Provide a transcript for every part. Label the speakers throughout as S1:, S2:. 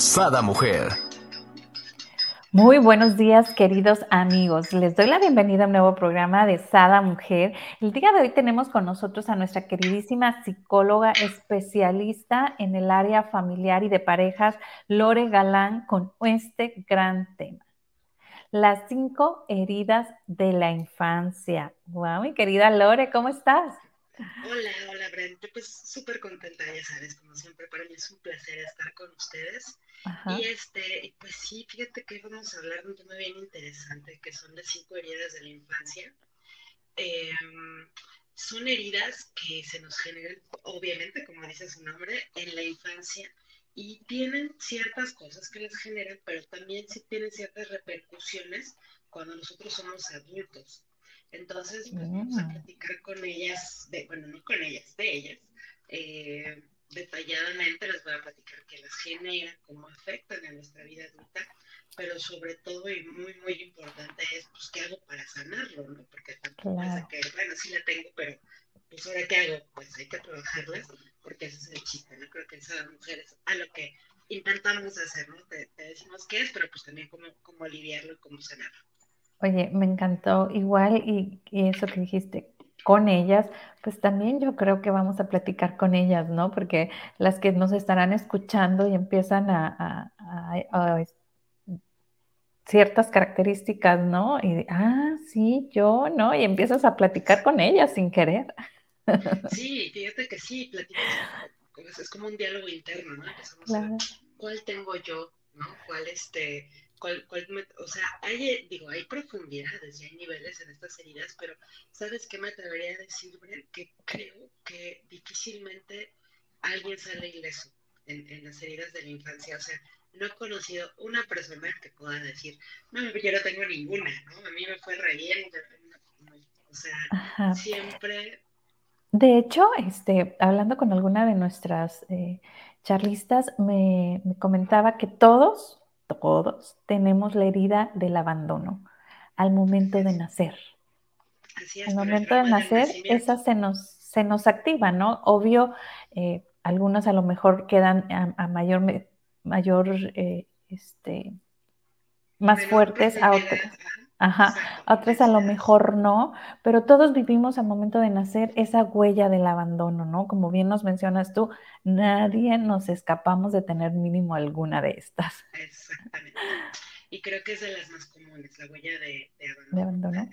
S1: Sada Mujer.
S2: Muy buenos días, queridos amigos. Les doy la bienvenida a un nuevo programa de Sada Mujer. El día de hoy tenemos con nosotros a nuestra queridísima psicóloga especialista en el área familiar y de parejas, Lore Galán, con este gran tema. Las cinco heridas de la infancia. Wow, mi querida Lore, ¿cómo estás?
S3: Hola, hola Brent, pues súper contenta, ya sabes, como siempre, para mí es un placer estar con ustedes. Y este, pues sí, fíjate que vamos a hablar de un tema bien interesante, que son las cinco heridas de la infancia. Em, son heridas que se nos generan, obviamente, como dice su nombre, en la infancia y tienen ciertas cosas que les generan, pero también sí tienen ciertas repercusiones cuando nosotros somos adultos. Entonces, pues, vamos a mm. platicar con ellas, de, bueno, no con ellas, de ellas. Eh, detalladamente les voy a platicar qué las genera, cómo afectan a nuestra vida adulta, pero sobre todo y muy, muy importante es, pues, ¿qué hago para sanarlo? ¿no? Porque tampoco claro. que, bueno, sí la tengo, pero, pues, ¿ahora qué hago? Pues hay que trabajarlas, porque ese es el chiste, ¿no? Creo que esas mujeres a lo que intentamos hacer, ¿no? Te, te decimos qué es, pero pues también cómo, cómo aliviarlo y cómo sanarlo.
S2: Oye, me encantó igual y, eso que dijiste con ellas, pues también yo creo que vamos a platicar con ellas, ¿no? Porque las que nos estarán escuchando y empiezan a, ciertas características, ¿no? Y, ah, sí, yo, ¿no? Y empiezas a platicar con ellas sin querer.
S3: Sí, fíjate que sí, platicas, es como un diálogo interno, ¿no? claro. ¿Cuál tengo yo, ¿no? ¿Cuál este o sea, hay, digo, hay profundidades y hay niveles en estas heridas, pero ¿sabes qué me atrevería a decir, Que creo que difícilmente alguien sale ileso en, las heridas de la infancia. O sea, no he conocido una persona que pueda decir, no, yo no tengo ninguna, ¿no? A mí me fue re bien. O sea, siempre...
S2: De hecho, este, hablando con alguna de nuestras eh, charlistas, me, me comentaba que todos, todos tenemos la herida del abandono al momento de nacer. al momento de nacer, esa se nos, se nos activa, ¿no? Obvio, eh, algunas a lo mejor quedan a, mayor, mayor eh, este, más fuertes, a otras. Ajá, otras a lo mejor no, pero todos vivimos al momento de nacer esa huella del abandono, ¿no? Como bien nos mencionas tú, nadie nos escapamos de tener mínimo alguna de estas.
S3: Exactamente. Y creo que es de las más comunes, la huella de, abandono.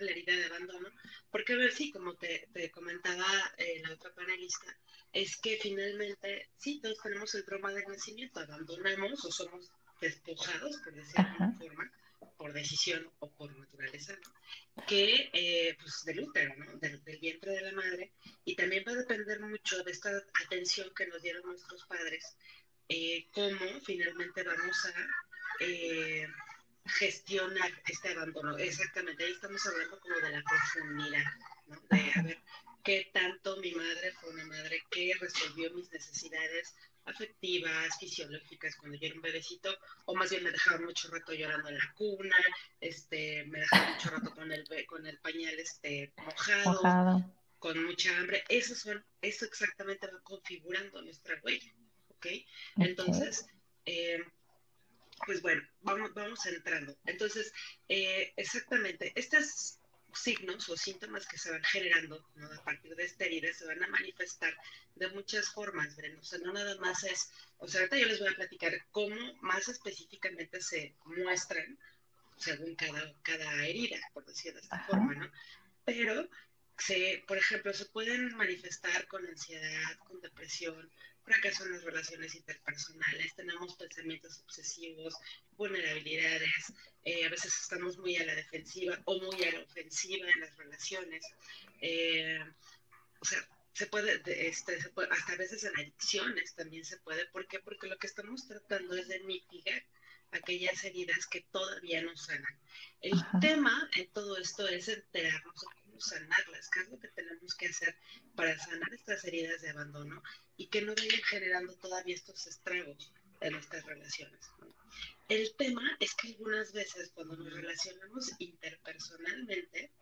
S3: la herida de abandono. Porque, a ver, sí, como te, comentaba eh, la otra panelista, es que finalmente, sí, todos tenemos el trauma del nacimiento, abandonamos o somos despojados, por decirlo de alguna forma por decisión o por naturaleza, que eh, pues del útero, ¿no? del, vientre de la madre, y también va a depender mucho de esta atención que nos dieron nuestros padres, eh, cómo finalmente vamos a eh, gestionar este abandono. Exactamente, ahí estamos hablando como de la profundidad, ¿no? de a ver qué tanto mi madre fue una madre que resolvió mis necesidades afectivas, fisiológicas cuando yo era un bebecito, o más bien me dejaba mucho rato llorando en la cuna, este, me dejaba mucho rato con el, con el pañal este, mojado, con mucha hambre. Eso, son, eso exactamente va configurando nuestra huella, ¿ok? Entonces, eh, pues bueno, vamos, vamos entrando. Entonces, eh, exactamente, estas signos o síntomas que se van generando a partir de esta herida se van a manifestar de muchas formas, O sea, no nada más es, o sea, ahorita yo les voy a platicar cómo más específicamente se muestran según cada, cada herida, por decirlo de esta forma, ¿no? Pero, se, por ejemplo, se pueden manifestar con ansiedad, con depresión, fracaso en las relaciones interpersonales, tenemos pensamientos obsesivos, vulnerabilidades, eh, a veces estamos muy a la defensiva o muy a la ofensiva en las relaciones. Eh, o sea, se puede, este, se puede, hasta a veces en adicciones también se puede. ¿Por qué? Porque lo que estamos tratando es de mitigar aquellas heridas que todavía no sanan. El tema en todo esto es enterarnos de cómo sanarlas, qué es lo que tenemos que hacer para sanar estas heridas de abandono y que no vayan generando todavía estos estragos en nuestras relaciones. El tema es que algunas veces cuando nos relacionamos interpersonalmente,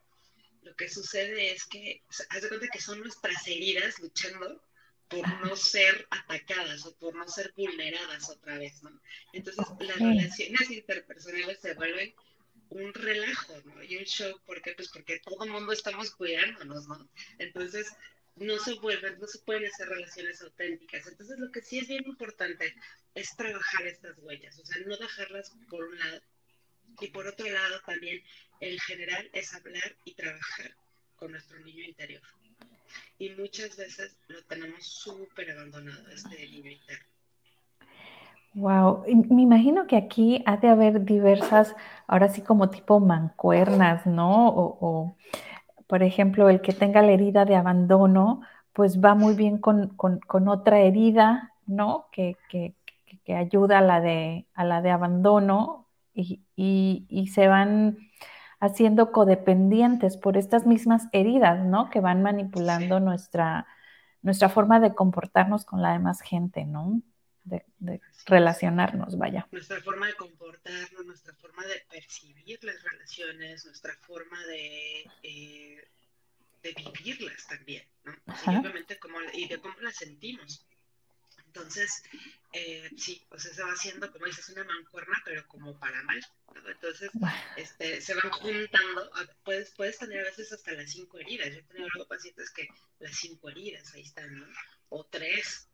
S3: lo que sucede es que, haz de cuenta que son nuestras heridas luchando por no ser atacadas o por no ser vulneradas otra vez, ¿no? Entonces las relaciones interpersonales se vuelven un relajo, ¿no? Y un show, ¿por qué? Pues porque todo el mundo estamos cuidándonos, ¿no? Entonces no se vuelven, no se pueden hacer relaciones auténticas. Entonces lo que sí es bien importante es trabajar estas huellas, o sea, no dejarlas por un lado. Y por otro lado también, el general es hablar y trabajar con nuestro niño interior y muchas veces lo tenemos súper abandonado, este niño interno.
S2: Wow, me imagino que aquí ha de haber diversas, ahora sí como tipo mancuernas, ¿no? O, por ejemplo, el que tenga la herida de abandono, pues va muy bien con, otra herida, ¿no? Que, ayuda a la de, a la de abandono y, y se van haciendo codependientes por estas mismas heridas, ¿no? Que van manipulando nuestra, nuestra forma de comportarnos con la demás gente, ¿no? De, relacionarnos, vaya.
S3: Nuestra forma de comportarnos, nuestra forma de percibir las relaciones, nuestra forma de, eh, de vivirlas también, ¿no? obviamente y de cómo las sentimos. Entonces, eh, sí, o sea, se va haciendo, como dices, una mancuerna, pero como para mal. Entonces, este, se van juntando, puedes, puedes tener a veces hasta las cinco heridas. Yo he tenido luego pacientes que las cinco heridas ahí están, ¿no? O tres,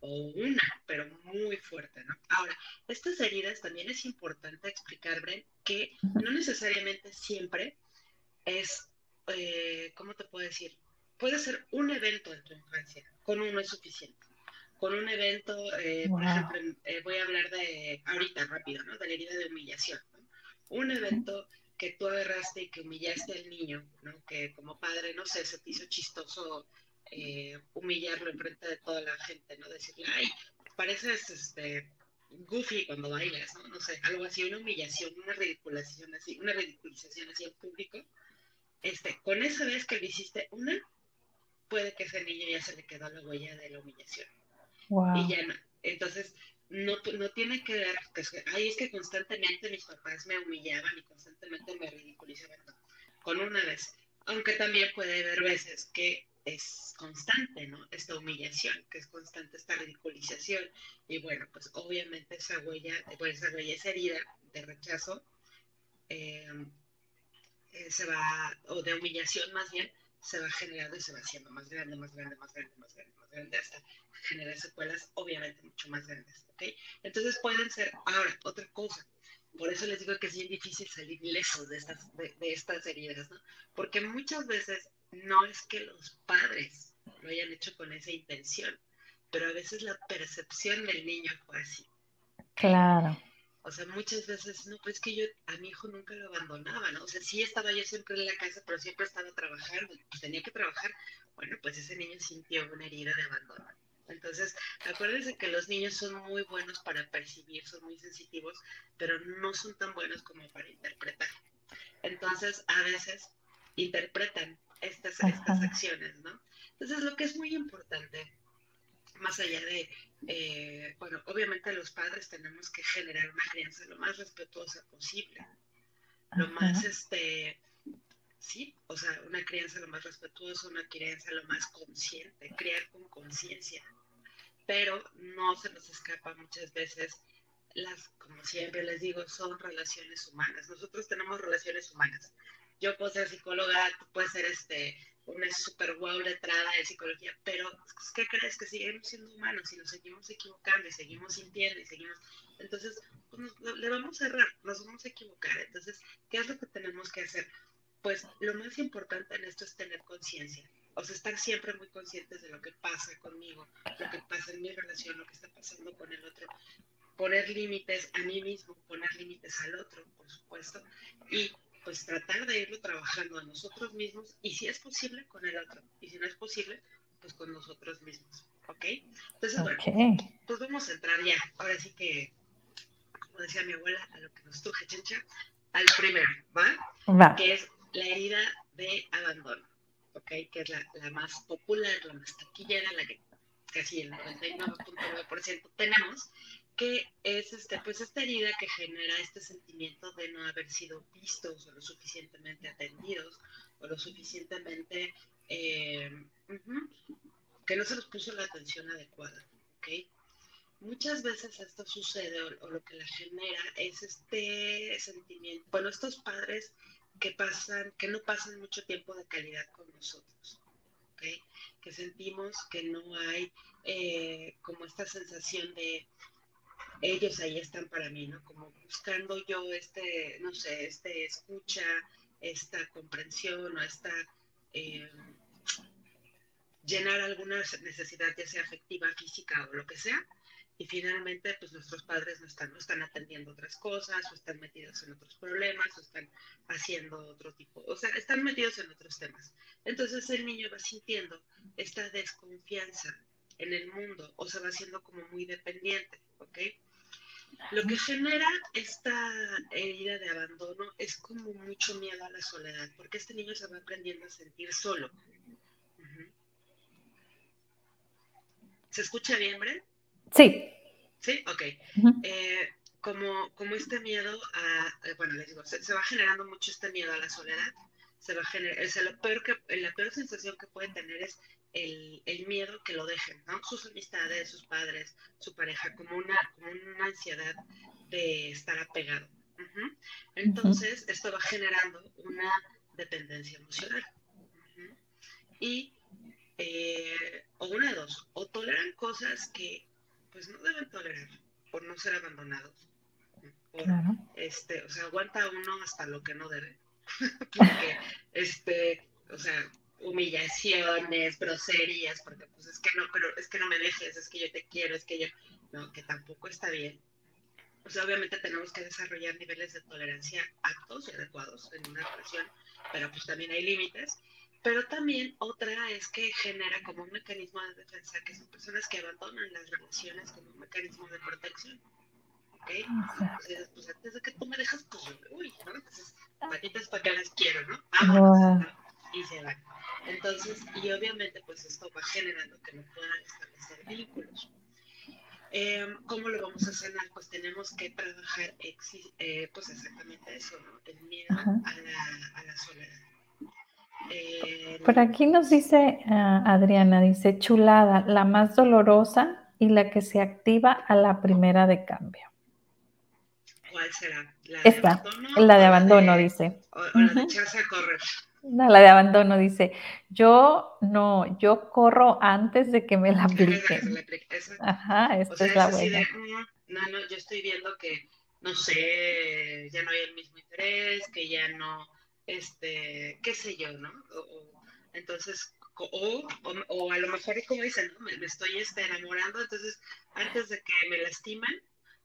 S3: o una, pero muy fuerte, ¿no? Ahora, estas heridas también es importante explicar, Bren, que no necesariamente siempre es, eh, ¿cómo te puedo decir? Puede ser un evento en tu infancia, con uno es suficiente con un evento, eh, por ejemplo, eh, voy a hablar de ahorita rápido, ¿no? De la herida de humillación. Un evento que tú agarraste y que humillaste al niño, ¿no? Que como padre, no sé, se te hizo chistoso eh, humillarlo en frente de toda la gente, ¿no? Decirle, ay, pareces este, goofy cuando bailas, ¿no? No sé, algo así, una humillación, una ridiculización así, una ridiculización así en público. Este, con esa vez que le hiciste una, puede que ese niño ya se le quedó la huella de la humillación. Y ya no. Entonces, no, no tiene que ver, ay, es que constantemente mis papás me humillaban y constantemente me ridiculizaban. con una vez. Aunque también puede haber veces que es constante, ¿no? Esta humillación, que es constante esta ridiculización. Y bueno, pues obviamente esa huella, pues esa huella, esa herida de rechazo, eh, eh, se va, o de humillación más bien, se va generando y se va haciendo más grande, más grande, más grande, más grande, más grande, hasta generar secuelas obviamente mucho más grandes, ¿ok? Entonces pueden ser, ahora, otra cosa, por eso les digo que es bien difícil salir lesos de estas, de, estas heridas, ¿no? Porque muchas veces no es que los padres lo hayan hecho con esa intención, pero a veces la percepción del niño fue así.
S2: Claro.
S3: O sea, muchas veces, no, pues que yo a mi hijo nunca lo abandonaba, ¿no? O sea, sí estaba yo siempre en la casa, pero siempre estaba trabajando, pues tenía que trabajar. Bueno, pues ese niño sintió una herida de abandono. Entonces, acuérdense que los niños son muy buenos para percibir, son muy sensitivos, pero no son tan buenos como para interpretar. Entonces, a veces interpretan estas, estas acciones, ¿no? Entonces, lo que es muy importante más allá de, eh, bueno, obviamente los padres tenemos que generar una crianza lo más respetuosa posible, lo más, este, sí, o sea, una crianza lo más respetuosa, una crianza lo más consciente, criar con conciencia, pero no se nos escapa muchas veces las, como siempre les digo, son relaciones humanas. Nosotros tenemos relaciones humanas. Yo puedo ser psicóloga, tú puedes ser este una super wow letrada de psicología, pero ¿qué crees? Que seguimos siendo humanos y nos seguimos equivocando y seguimos sintiendo y seguimos... Entonces, pues le vamos a errar, nos vamos a equivocar. Entonces, ¿qué es lo que tenemos que hacer? Pues lo más importante en esto es tener conciencia. O sea, estar siempre muy conscientes de lo que pasa conmigo, lo que pasa en mi relación, lo que está pasando con el otro. Poner límites a mí mismo, poner límites al otro, por supuesto. Y pues tratar de irlo trabajando a nosotros mismos y si es posible con el otro. Y si no es posible, pues con nosotros mismos, ¿ok? Entonces, bueno, pues vamos a entrar ya, ahora sí que, como decía mi abuela, a lo que nos truje chencha, al primero, ¿va? Va. Que es la herida de abandono, ¿ok? Que es la, la más popular, la más taquillera, la que casi el 99.9% tenemos, que es este, pues esta herida que genera este sentimiento de no haber sido vistos o lo suficientemente atendidos o lo suficientemente eh, que no se les puso la atención adecuada. ¿okay? Muchas veces esto sucede o, lo que la genera es este sentimiento, bueno, estos padres que pasan, que no pasan mucho tiempo de calidad con nosotros, ¿okay? que sentimos que no hay eh, como esta sensación de ellos ahí están para mí, ¿no? Como buscando yo este, no sé, este escucha, esta comprensión o esta eh, llenar alguna necesidad, ya sea afectiva, física o lo que sea, y finalmente pues nuestros padres no están, no están atendiendo otras cosas, o están metidos en otros problemas, o están haciendo otro tipo, o sea, están metidos en otros temas. Entonces el niño va sintiendo esta desconfianza en el mundo, o se va haciendo como muy dependiente, ¿ok? Lo que genera esta herida de abandono es como mucho miedo a la soledad, porque este niño se va aprendiendo a sentir solo. ¿Se escucha bien, Bren?
S2: Sí.
S3: Sí, ok. Eh, como, como este miedo a, eh, bueno, les digo, se, va generando mucho este miedo a la soledad, se va a generar, o sea, lo peor que, la peor sensación que puede tener es el, el, miedo que lo dejen, ¿no? Sus amistades, sus padres, su pareja, como una, como una ansiedad de estar apegado. Entonces, esto va generando una dependencia emocional. Y eh, o una de dos, o toleran cosas que pues no deben tolerar por no ser abandonados. este, o sea, aguanta uno hasta lo que no debe. porque, este, o sea, humillaciones, groserías, porque pues es que no, pero es que no me dejes, es que yo te quiero, es que yo, no, que tampoco está bien. O sea, obviamente tenemos que desarrollar niveles de tolerancia aptos y adecuados en una relación, pero pues también hay límites pero también otra es que genera como un mecanismo de defensa, que son personas que abandonan las relaciones como un mecanismo de protección. ¿Ok? Entonces, pues antes de que tú me dejas, pues uy, ¿no? Entonces, patitas para que las quiero, ¿no? Vamos, Y se van. Entonces, y obviamente, pues esto va generando que no puedan establecer vínculos. Eh, ¿Cómo lo vamos a sanar? Pues tenemos que trabajar eh, pues exactamente eso, ¿no? El miedo a la, a la soledad.
S2: Por aquí nos dice ah, Adriana, dice chulada, la más dolorosa y la que se activa a la primera de cambio.
S3: ¿Cuál será?
S2: ¿La de abandono? La de abandono, dice.
S3: O, la de echarse a correr.
S2: No, la de abandono dice, yo no, yo corro antes de que me la apliquen. Ajá, esta es la buena.
S3: Mm, no, no, yo estoy viendo que, no sé, ya no hay el mismo interés, que ya no este, qué sé yo, ¿no? O, entonces, o, o, a lo mejor, como dicen, ¿no? me, estoy este, enamorando, entonces, antes de que me lastiman,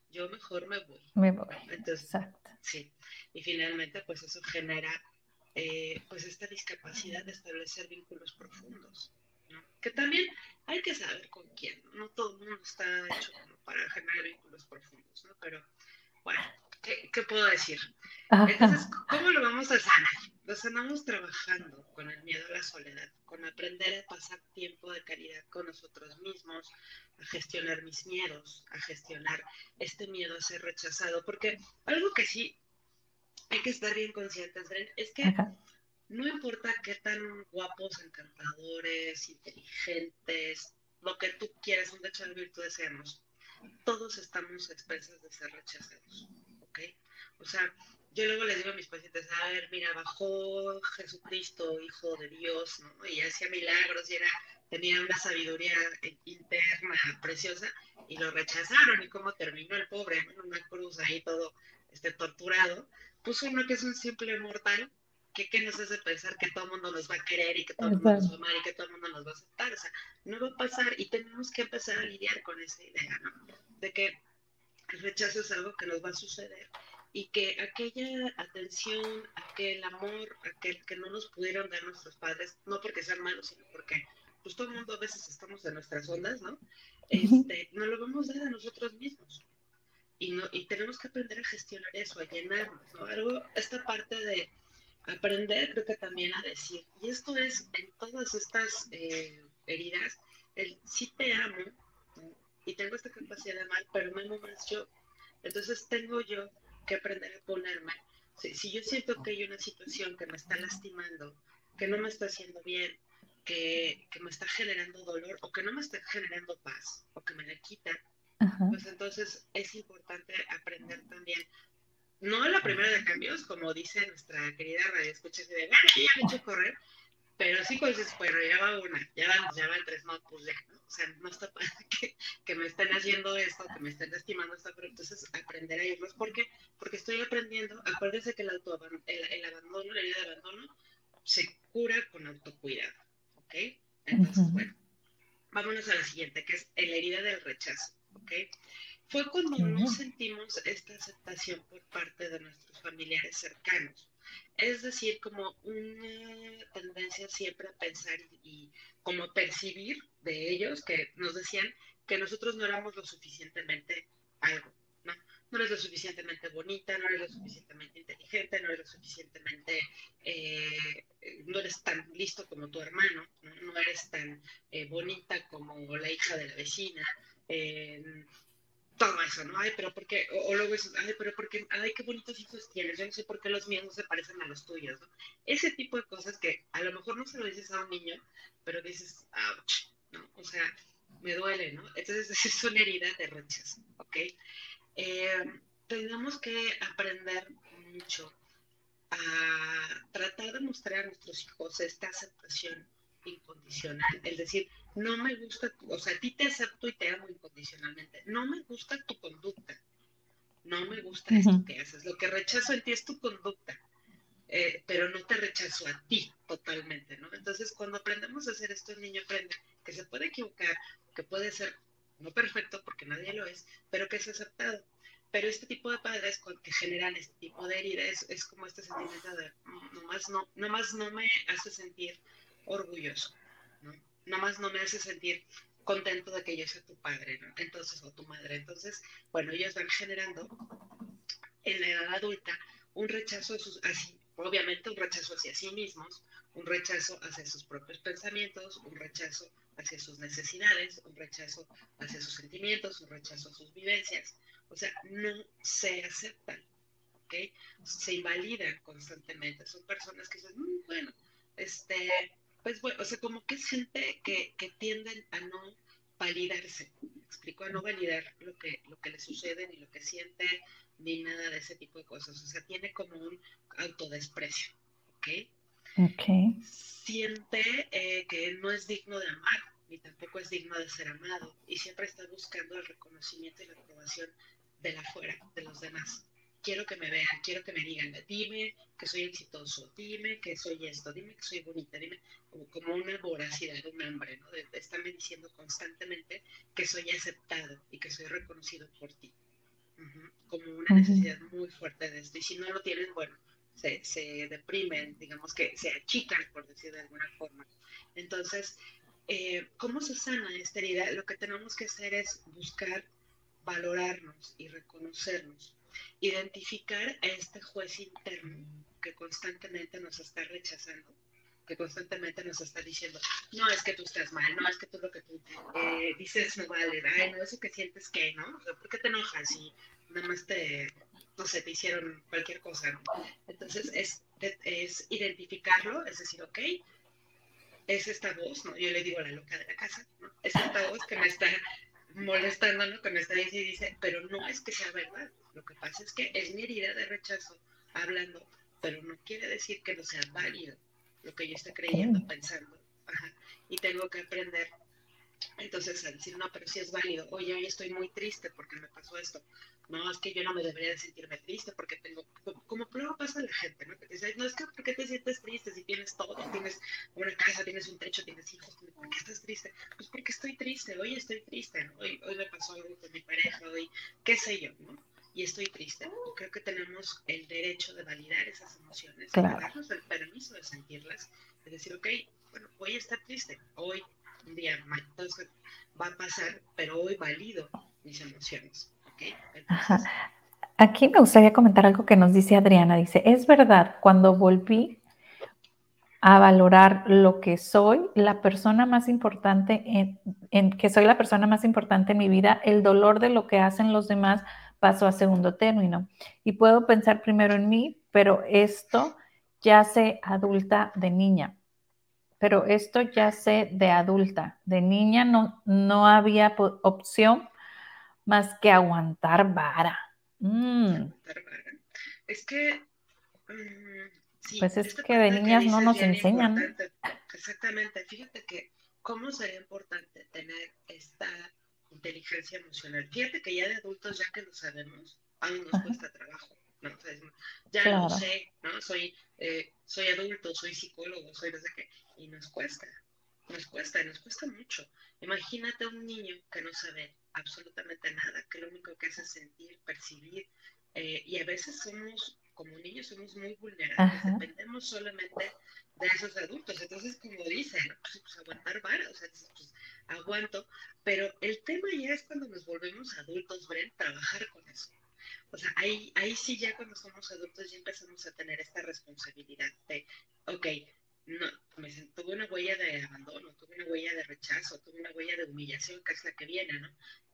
S3: yo mejor me voy.
S2: Me voy.
S3: Entonces, Exacto. sí. Y finalmente, pues eso genera, eh, pues esta discapacidad de establecer vínculos profundos, ¿no? Que también hay que saber con quién, ¿no? Todo el mundo está hecho como para generar vínculos profundos, ¿no? Pero, bueno, ¿qué, puedo decir? Entonces, ¿cómo lo vamos a sanar? Lo sanamos trabajando con el miedo a la soledad, con aprender a pasar tiempo de calidad con nosotros mismos, a gestionar mis miedos, a gestionar este miedo a ser rechazado, porque algo que sí hay que estar bien conscientes, es que no importa qué tan guapos, encantadores, inteligentes, lo que tú quieras, un hecho de virtudes seamos, todos estamos expensos de ser rechazados. O sea, yo luego les digo a mis pacientes, a ver, mira, bajó Jesucristo, Hijo de Dios, ¿no? Y hacía milagros y era, tenía una sabiduría interna preciosa y lo rechazaron. ¿Y cómo terminó el pobre en una cruz ahí todo este, torturado? Puso uno que es un simple mortal que, que, nos hace pensar que todo el mundo nos va a querer y que todo el mundo nos va a amar y que todo el mundo nos va a aceptar. O sea, no va a pasar y tenemos que empezar a lidiar con esa idea, ¿no? De que el rechazo es algo que nos va a suceder y que aquella atención, aquel amor, aquel que no nos pudieron dar nuestros padres, no porque sean malos, sino porque pues todo el mundo a veces estamos en nuestras ondas, ¿no? Este, no lo vamos a dar a nosotros mismos. Y, no, y tenemos que aprender a gestionar eso, a llenarnos, ¿no? Algo, esta parte de aprender, creo que también a decir, y esto es en todas estas eh, heridas, el sí te amo, y tengo esta capacidad de amar, pero me amo más yo. Entonces tengo yo que aprender a ponerme. Si, yo siento que hay una situación que me está lastimando, que no me está haciendo bien, que, me está generando dolor o que no me está generando paz o que me la quita, pues entonces es importante aprender también no la primera de cambios, como dice nuestra querida radio escucha de, bueno, ya me he hecho correr, pero sí pues dices, bueno, ya va una, ya van, ya van tres, no, pues ya, ¿no? O sea, no está para que, que, me estén haciendo esto, que me estén lastimando esto, pero entonces aprender a irlos, ¿por qué? Porque estoy aprendiendo, acuérdense que el, auto, el, el abandono, la herida de abandono, se cura con autocuidado, ¿ok? Entonces, bueno, vámonos a la siguiente, que es la herida del rechazo, ¿ok? fue cuando no sentimos esta aceptación por parte de nuestros familiares cercanos. Es decir, como una tendencia siempre a pensar y, como percibir de ellos que nos decían que nosotros no éramos lo suficientemente algo, ¿no? No eres lo suficientemente bonita, no eres lo suficientemente inteligente, no eres lo suficientemente, eh, no eres tan listo como tu hermano, no, eres tan eh, bonita como la hija de la vecina, eh, todo eso, ¿no? Ay, pero porque, o, luego es, ay, pero porque, ay, qué bonitos hijos tienes, yo no sé por qué los míos no se parecen a los tuyos, ¿no? Ese tipo de cosas que a lo mejor no se lo dices a un niño, pero dices, ouch, ¿no? O sea, me duele, ¿no? Entonces, es una herida de rechazo, ¿ok? Eh, tenemos que aprender mucho a tratar de mostrar a nuestros hijos esta aceptación incondicional, es decir, no me gusta, o sea, a ti te acepto y te amo incondicionalmente, no me gusta tu conducta, no me gusta esto que haces, lo que rechazo en ti es tu conducta, eh, pero no te rechazo a ti totalmente, ¿no? Entonces, cuando aprendemos a hacer esto, el niño aprende que se puede equivocar, que puede ser no perfecto, porque nadie lo es, pero que es aceptado. Pero este tipo de padres que generan este tipo de heridas es, como este sentimiento de mm, nomás no, nomás no me hace sentir orgulloso, ¿no? Nada más no me hace sentir contento de que yo sea tu padre. Entonces, o tu madre. Entonces, bueno, ellos van generando en la edad adulta un rechazo, así, obviamente un rechazo hacia sí mismos, un rechazo hacia sus propios pensamientos, un rechazo hacia sus necesidades, un rechazo hacia sus sentimientos, un rechazo a sus vivencias. O sea, no se aceptan, ¿ok? Se invalidan constantemente. Son personas que dicen, mm, bueno, este, pues bueno, o sea, como que es gente que, que tienden a no validarse, ¿me explico? A no validar lo que, lo que le sucede, ni lo que siente, ni nada de ese tipo de cosas. O sea, tiene como un autodesprecio, ¿ok?
S2: Ok.
S3: Siente eh, que no es digno de amar, ni tampoco es digno de ser amado, y siempre está buscando el reconocimiento y la aprobación de la fuera, de los demás quiero que me vean, quiero que me digan, dime que soy exitoso, dime que soy esto, dime que soy bonita, dime como, una voracidad, un hambre, ¿no? De, estarme diciendo constantemente que soy aceptado y que soy reconocido por ti. Como una necesidad muy fuerte de esto. Y si no lo tienen, bueno, se, se deprimen, digamos que se achican, por decir de alguna forma. Entonces, eh, ¿cómo se sana esta herida? Lo que tenemos que hacer es buscar valorarnos y reconocernos identificar a este juez interno que constantemente nos está rechazando, que constantemente nos está diciendo, no es que tú estás mal, no es que tú lo que tú eh, dices no vale, ay, no, eso que sientes que, ¿no? ¿Por qué te enojas y nada más te, no sé, te hicieron cualquier cosa, ¿no? Entonces es, es identificarlo, es decir, ok, es esta voz, ¿no? Yo le digo a la loca de la casa, ¿no? Es esta voz que me está molestando, ¿no? Que me está diciendo y dice, pero no es que sea verdad, lo que pasa es que es mi herida de rechazo hablando, pero no quiere decir que no sea válido lo que yo esté creyendo, pensando. Y tengo que aprender entonces a decir, no, pero sí es válido. Oye, hoy estoy muy triste porque me pasó esto. No, es que yo no me debería de sentirme triste porque tengo, como prueba pasa la gente, ¿no? Que dice, no, es que ¿por qué te sientes triste si tienes todo? Tienes una casa, tienes un techo, tienes hijos. ¿Por qué estás triste? Pues porque estoy triste, hoy estoy triste, ¿no? Hoy, hoy me pasó algo con mi pareja, hoy, qué sé yo, ¿no? y estoy triste. Y creo que tenemos el derecho de validar esas emociones, de darnos el permiso de sentirlas, de decir, ok, bueno, voy a estar triste, hoy un día, entonces va a pasar, pero hoy valido mis emociones.
S2: Aquí me gustaría comentar algo que nos dice Adriana. Dice, es verdad, cuando volví a valorar lo que soy, la persona más importante, en, que soy la persona más importante en mi vida, el dolor de lo que hacen los demás pasó a segundo término. Y puedo pensar primero en mí, pero esto ya sé adulta de niña. Pero esto ya sé de adulta. De niña no, no había opción más que aguantar vara.
S3: Mm. Es que...
S2: Mm, pues es que de niñas no nos enseñan.
S3: Exactamente. Fíjate que cómo sería importante tener esta inteligencia emocional. Fíjate que ya de adultos, ya que lo sabemos, aún nos cuesta trabajo. ¿no? ya lo sé, ¿no? Soy, eh, soy adulto, soy psicólogo, soy no sé qué, y nos cuesta, nos cuesta, nos cuesta mucho. Imagínate un niño que no sabe absolutamente nada, que lo único que hace es sentir, percibir, eh, y a veces somos, como niños, somos muy vulnerables, dependemos solamente de esos adultos. Entonces, como dicen, pues, pues, aguantar vara, o sea, pues, aguanto, pero el tema ya es cuando nos volvemos adultos, Bren, trabajar con eso. O sea, ahí, ahí sí ya cuando somos adultos ya empezamos a tener esta responsabilidad de, ok, no, me tuve una huella de abandono, tuve una huella de rechazo, tuve una huella de humillación, que es la que viene, ¿no?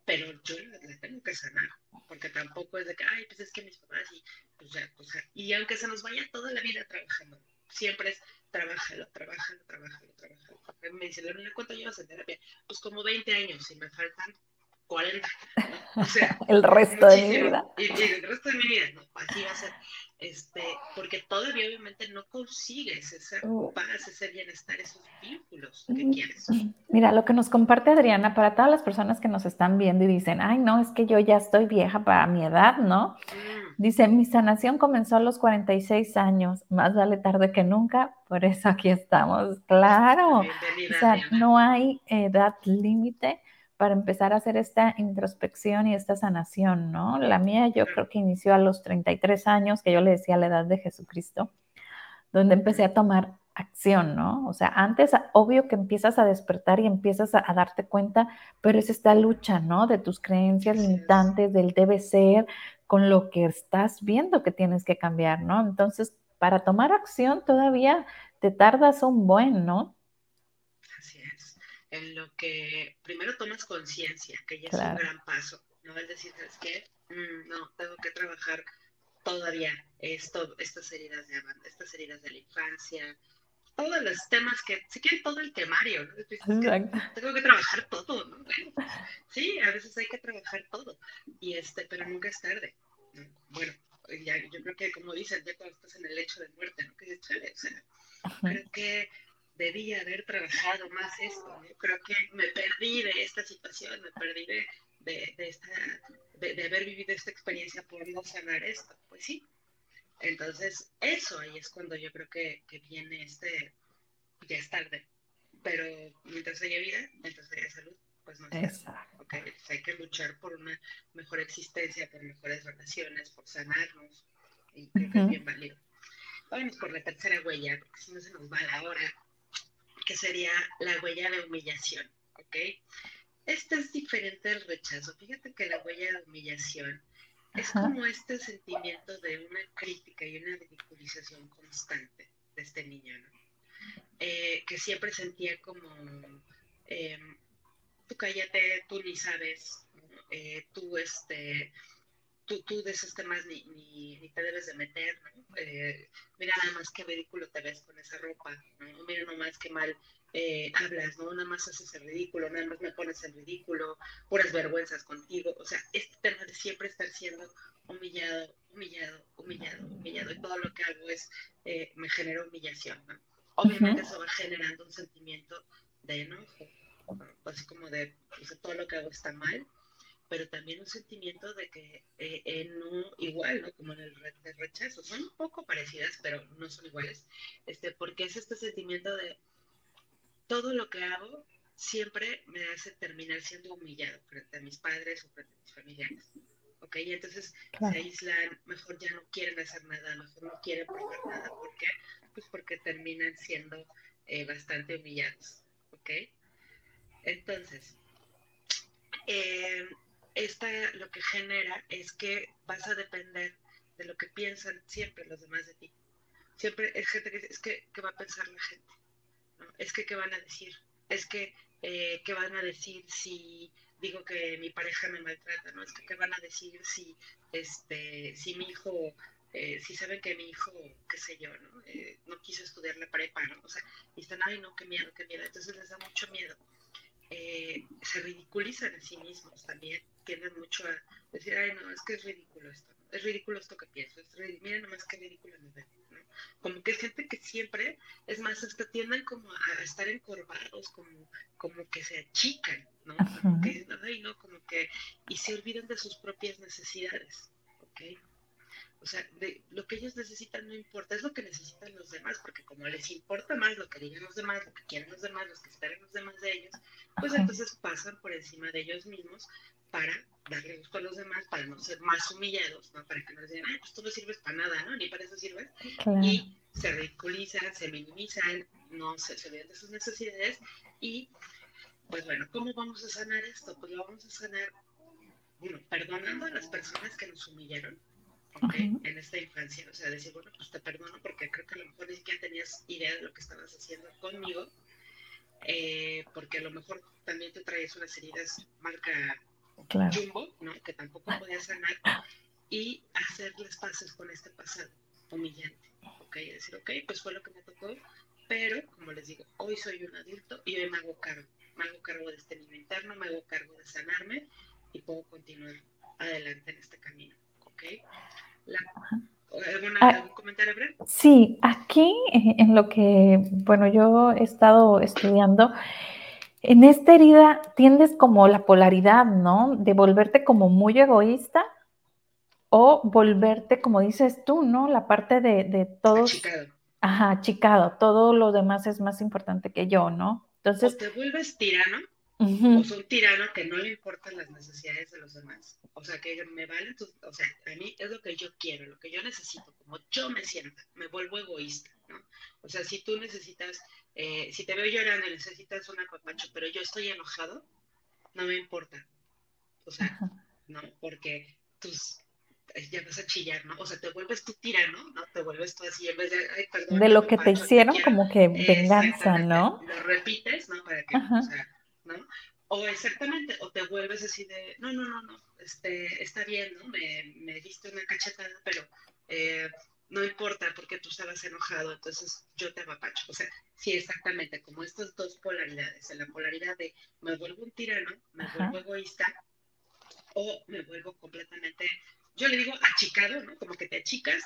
S3: Pero yo la, tengo que sanar, porque tampoco es de que, ay, pues es que mis papás, y pues ya, o sea, y aunque se nos vaya toda la vida trabajando, siempre es, trabájalo, trabájalo, trabájalo, trabájalo. Me dice, ¿cuánto llevas en terapia? Pues como 20 años, y me faltan 40. O sea,
S2: el resto de mi vida.
S3: Y, el resto de mi vida, no, así va a ser. Este, porque todavía obviamente no consigues esa uh. paz, ese bienestar, esos vínculos que quieres.
S2: Mira, lo que nos comparte Adriana, para todas las personas que nos están viendo y dicen, ay, no, es que yo ya estoy vieja para mi edad, ¿no? Mm. Dice, mi sanación comenzó a los 46 años, más vale tarde que nunca, por eso aquí estamos. Claro, o sea, no hay edad límite para empezar a hacer esta introspección y esta sanación, ¿no? La mía yo creo que inició a los 33 años, que yo le decía la edad de Jesucristo, donde empecé a tomar acción, ¿no? O sea, antes, obvio que empiezas a despertar y empiezas a, darte cuenta, pero es esta lucha, ¿no? De tus creencias limitantes, del debe ser, con lo que estás viendo que tienes que cambiar, ¿no? Entonces, para tomar acción todavía te tardas un buen, ¿no?
S3: En lo que primero tomas conciencia, que ya es un gran paso, ¿no? Es decir, ¿sabes qué? Mm, no, tengo que trabajar todavía esto, estas heridas de estas heridas de la infancia, todos los temas que, si quieren todo el temario, ¿no? tengo que trabajar todo, ¿no? sí, a veces hay que trabajar todo, y este, pero nunca es tarde. Bueno, ya, yo creo que como dicen, ya cuando estás en el lecho de muerte, ¿no? Que chale, o sea, creo que debía haber trabajado más esto. Creo que me perdí de esta situación, me perdí de, de, esta, de, haber vivido esta experiencia por no sanar esto. Pues sí. Entonces, eso ahí es cuando yo creo que, que viene este, ya es tarde. Pero mientras haya vida, mientras haya salud, pues no es okay. Pues hay que luchar por una mejor existencia, por mejores relaciones, por sanarnos. Y creo que es bien válido. Vamos por la tercera huella, porque si no se nos va la hora que sería la huella de humillación, ¿ok? Este es diferente del rechazo. Fíjate que la huella de humillación es como este sentimiento de una crítica y una ridiculización constante de este niño, ¿no? Eh, que siempre sentía como, em, tú cállate, tú ni sabes, eh, tú este, tú, tú de esos temas ni, ni, te debes de meter, ¿no? Eh, mira nada más qué ridículo te ves con esa ropa, ¿no? Mira nada más qué mal eh, hablas, ¿no? Nada más haces el ridículo, nada más me pones el ridículo, puras vergüenzas contigo, o sea, este tema de siempre estar siendo humillado, humillado, humillado, humillado, y todo lo que hago es, eh, me genera humillación, ¿no? Obviamente eso va generando un sentimiento de enojo, así como de, todo lo que hago está mal, pero también un sentimiento de que eh, eh, no igual, ¿no? Como en el, rechazo. Son un poco parecidas, pero no son iguales. Este, porque es este sentimiento de todo lo que hago siempre me hace terminar siendo humillado frente a mis padres o frente a mis familiares. ¿Ok? Y entonces se aíslan, mejor ya no quieren hacer nada, mejor no quieren probar nada. ¿Por qué? Pues porque terminan siendo eh, bastante humillados. ¿Ok? Entonces, eh, esta lo que genera es que vas a depender de lo que piensan siempre los demás de ti. Siempre es gente que dice, es que, ¿qué va a pensar la gente? Es que, ¿qué van a decir? Es que, eh, ¿qué van a decir si digo que mi pareja me maltrata? ¿no? Es que, ¿qué van a decir si, este, si mi hijo eh, si saben que mi hijo, qué sé yo, ¿no? Eh, no quiso estudiar la prepa, ¿no? O sea, y están, ay, no, qué miedo, qué miedo. Entonces les da mucho miedo. Eh, se ridiculizan en sí mismos también. Tienden mucho a decir, ay, no, es que es ridículo esto. Es ridículo esto que pienso. Es miren nomás qué ridículo me. ¿no? Como que es gente que siempre, es más, hasta tienden como a estar encorvados, como, como que se achican, ¿no? Como que, ay, no, como que, y se olvidan de sus propias necesidades, ¿ok? O sea, de, lo que ellos necesitan no importa, es lo que necesitan los demás, porque como les importa más lo que digan los demás, lo que quieren los demás, los que esperen los demás de ellos, pues entonces pasan por encima de ellos mismos para darle gusto a los demás, para no ser más humillados, ¿no? Para que no les digan, ay, pues tú no sirves para nada, ¿no? Ni para eso sirves. Y se ridiculizan, se minimizan, no se, se olvidan de sus necesidades y, pues bueno, ¿cómo vamos a sanar esto? Pues lo vamos a sanar, bueno, perdonando a las personas que nos humillaron, en esta infancia. O sea, decir, bueno, pues te perdono porque creo que a lo mejor ni siquiera tenías idea de lo que estabas haciendo conmigo, eh, porque a lo mejor también te traías unas heridas marca Jumbo, ¿no? Que tampoco podías sanar, y hacer las paces con este pasado humillante, ¿ok? Decir, ok, pues fue lo que me tocó, pero como les digo, hoy soy un adulto y hoy me hago cargo, me hago cargo de este niño interno, me hago cargo de sanarme y puedo continuar adelante en este camino, ¿ok?
S2: Ah, comentario Sí, aquí eh, en lo que, bueno, yo he estado estudiando, en esta herida tiendes como la polaridad, ¿no? De volverte como muy egoísta o volverte, como dices tú, ¿no? La parte de, de todos.
S3: Achicado.
S2: Ajá, achicado. Todo lo demás es más importante que yo, ¿no?
S3: Entonces. O te vuelves tirano o son tirano que no le importan las necesidades de los demás. O sea, que me vale, o sea, a mí es lo que yo quiero, lo que yo necesito, como yo me siento, me vuelvo egoísta, ¿no? O sea, si tú necesitas, eh, si te veo llorando y necesitas un apapacho, pero yo estoy enojado, no me importa. O sea, no, porque tus eh, ya vas a chillar, ¿no? O sea, te vuelves tú tirano, ¿no? Te vuelves tú así, en vez de, ay, perdón.
S2: De lo que te hicieron, como que venganza, ¿no?
S3: Lo repites, ¿no? Para que, o sea, ¿no? O exactamente, o te vuelves así de, no, no, no, no, este, está bien, ¿no? Me, me diste una cachetada, pero eh, no importa porque tú estabas enojado, entonces yo te apapacho. O sea, sí, exactamente, como estas dos polaridades, en la polaridad de me vuelvo un tirano, me vuelvo egoísta, o me vuelvo completamente, yo le digo achicado, ¿no? Como que te achicas,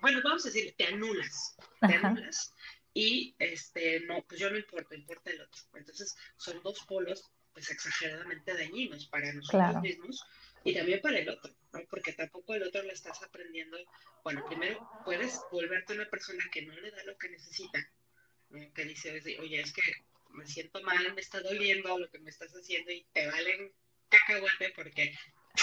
S3: bueno, vamos a decir, te anulas, te anulas y este, no, pues yo no importa, importa el otro. Entonces son dos polos pues exageradamente dañinos para nosotros mismos y también para el otro, ¿no? Porque tampoco el otro le estás aprendiendo, bueno, primero puedes volverte una persona que no le da lo que necesita, que dice, oye, es que me siento mal, me está doliendo lo que me estás haciendo y te valen cacahuate porque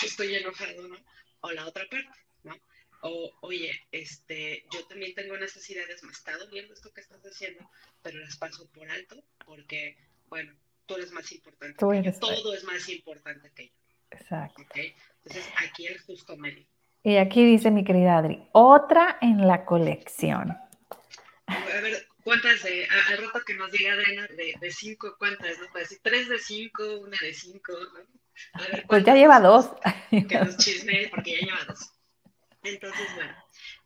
S3: estoy enojado, ¿no? O la otra parte, ¿no? O oye, este, yo también tengo necesidades, me está doliendo esto que estás haciendo, pero las paso por alto porque, bueno, tú eres más importante. que yo. Todo es más importante que yo.
S2: Exacto.
S3: Entonces, aquí el justo medio.
S2: Y aquí dice mi querida Adri, otra en la colección.
S3: A ver, ¿cuántas de, al rato que nos diga Adriana, de, de cinco, cuántas, ¿no? Para decir tres de cinco, una de cinco, ¿no?
S2: A ver, pues ya lleva dos.
S3: Que nos chisme, porque ya lleva dos. Entonces, bueno,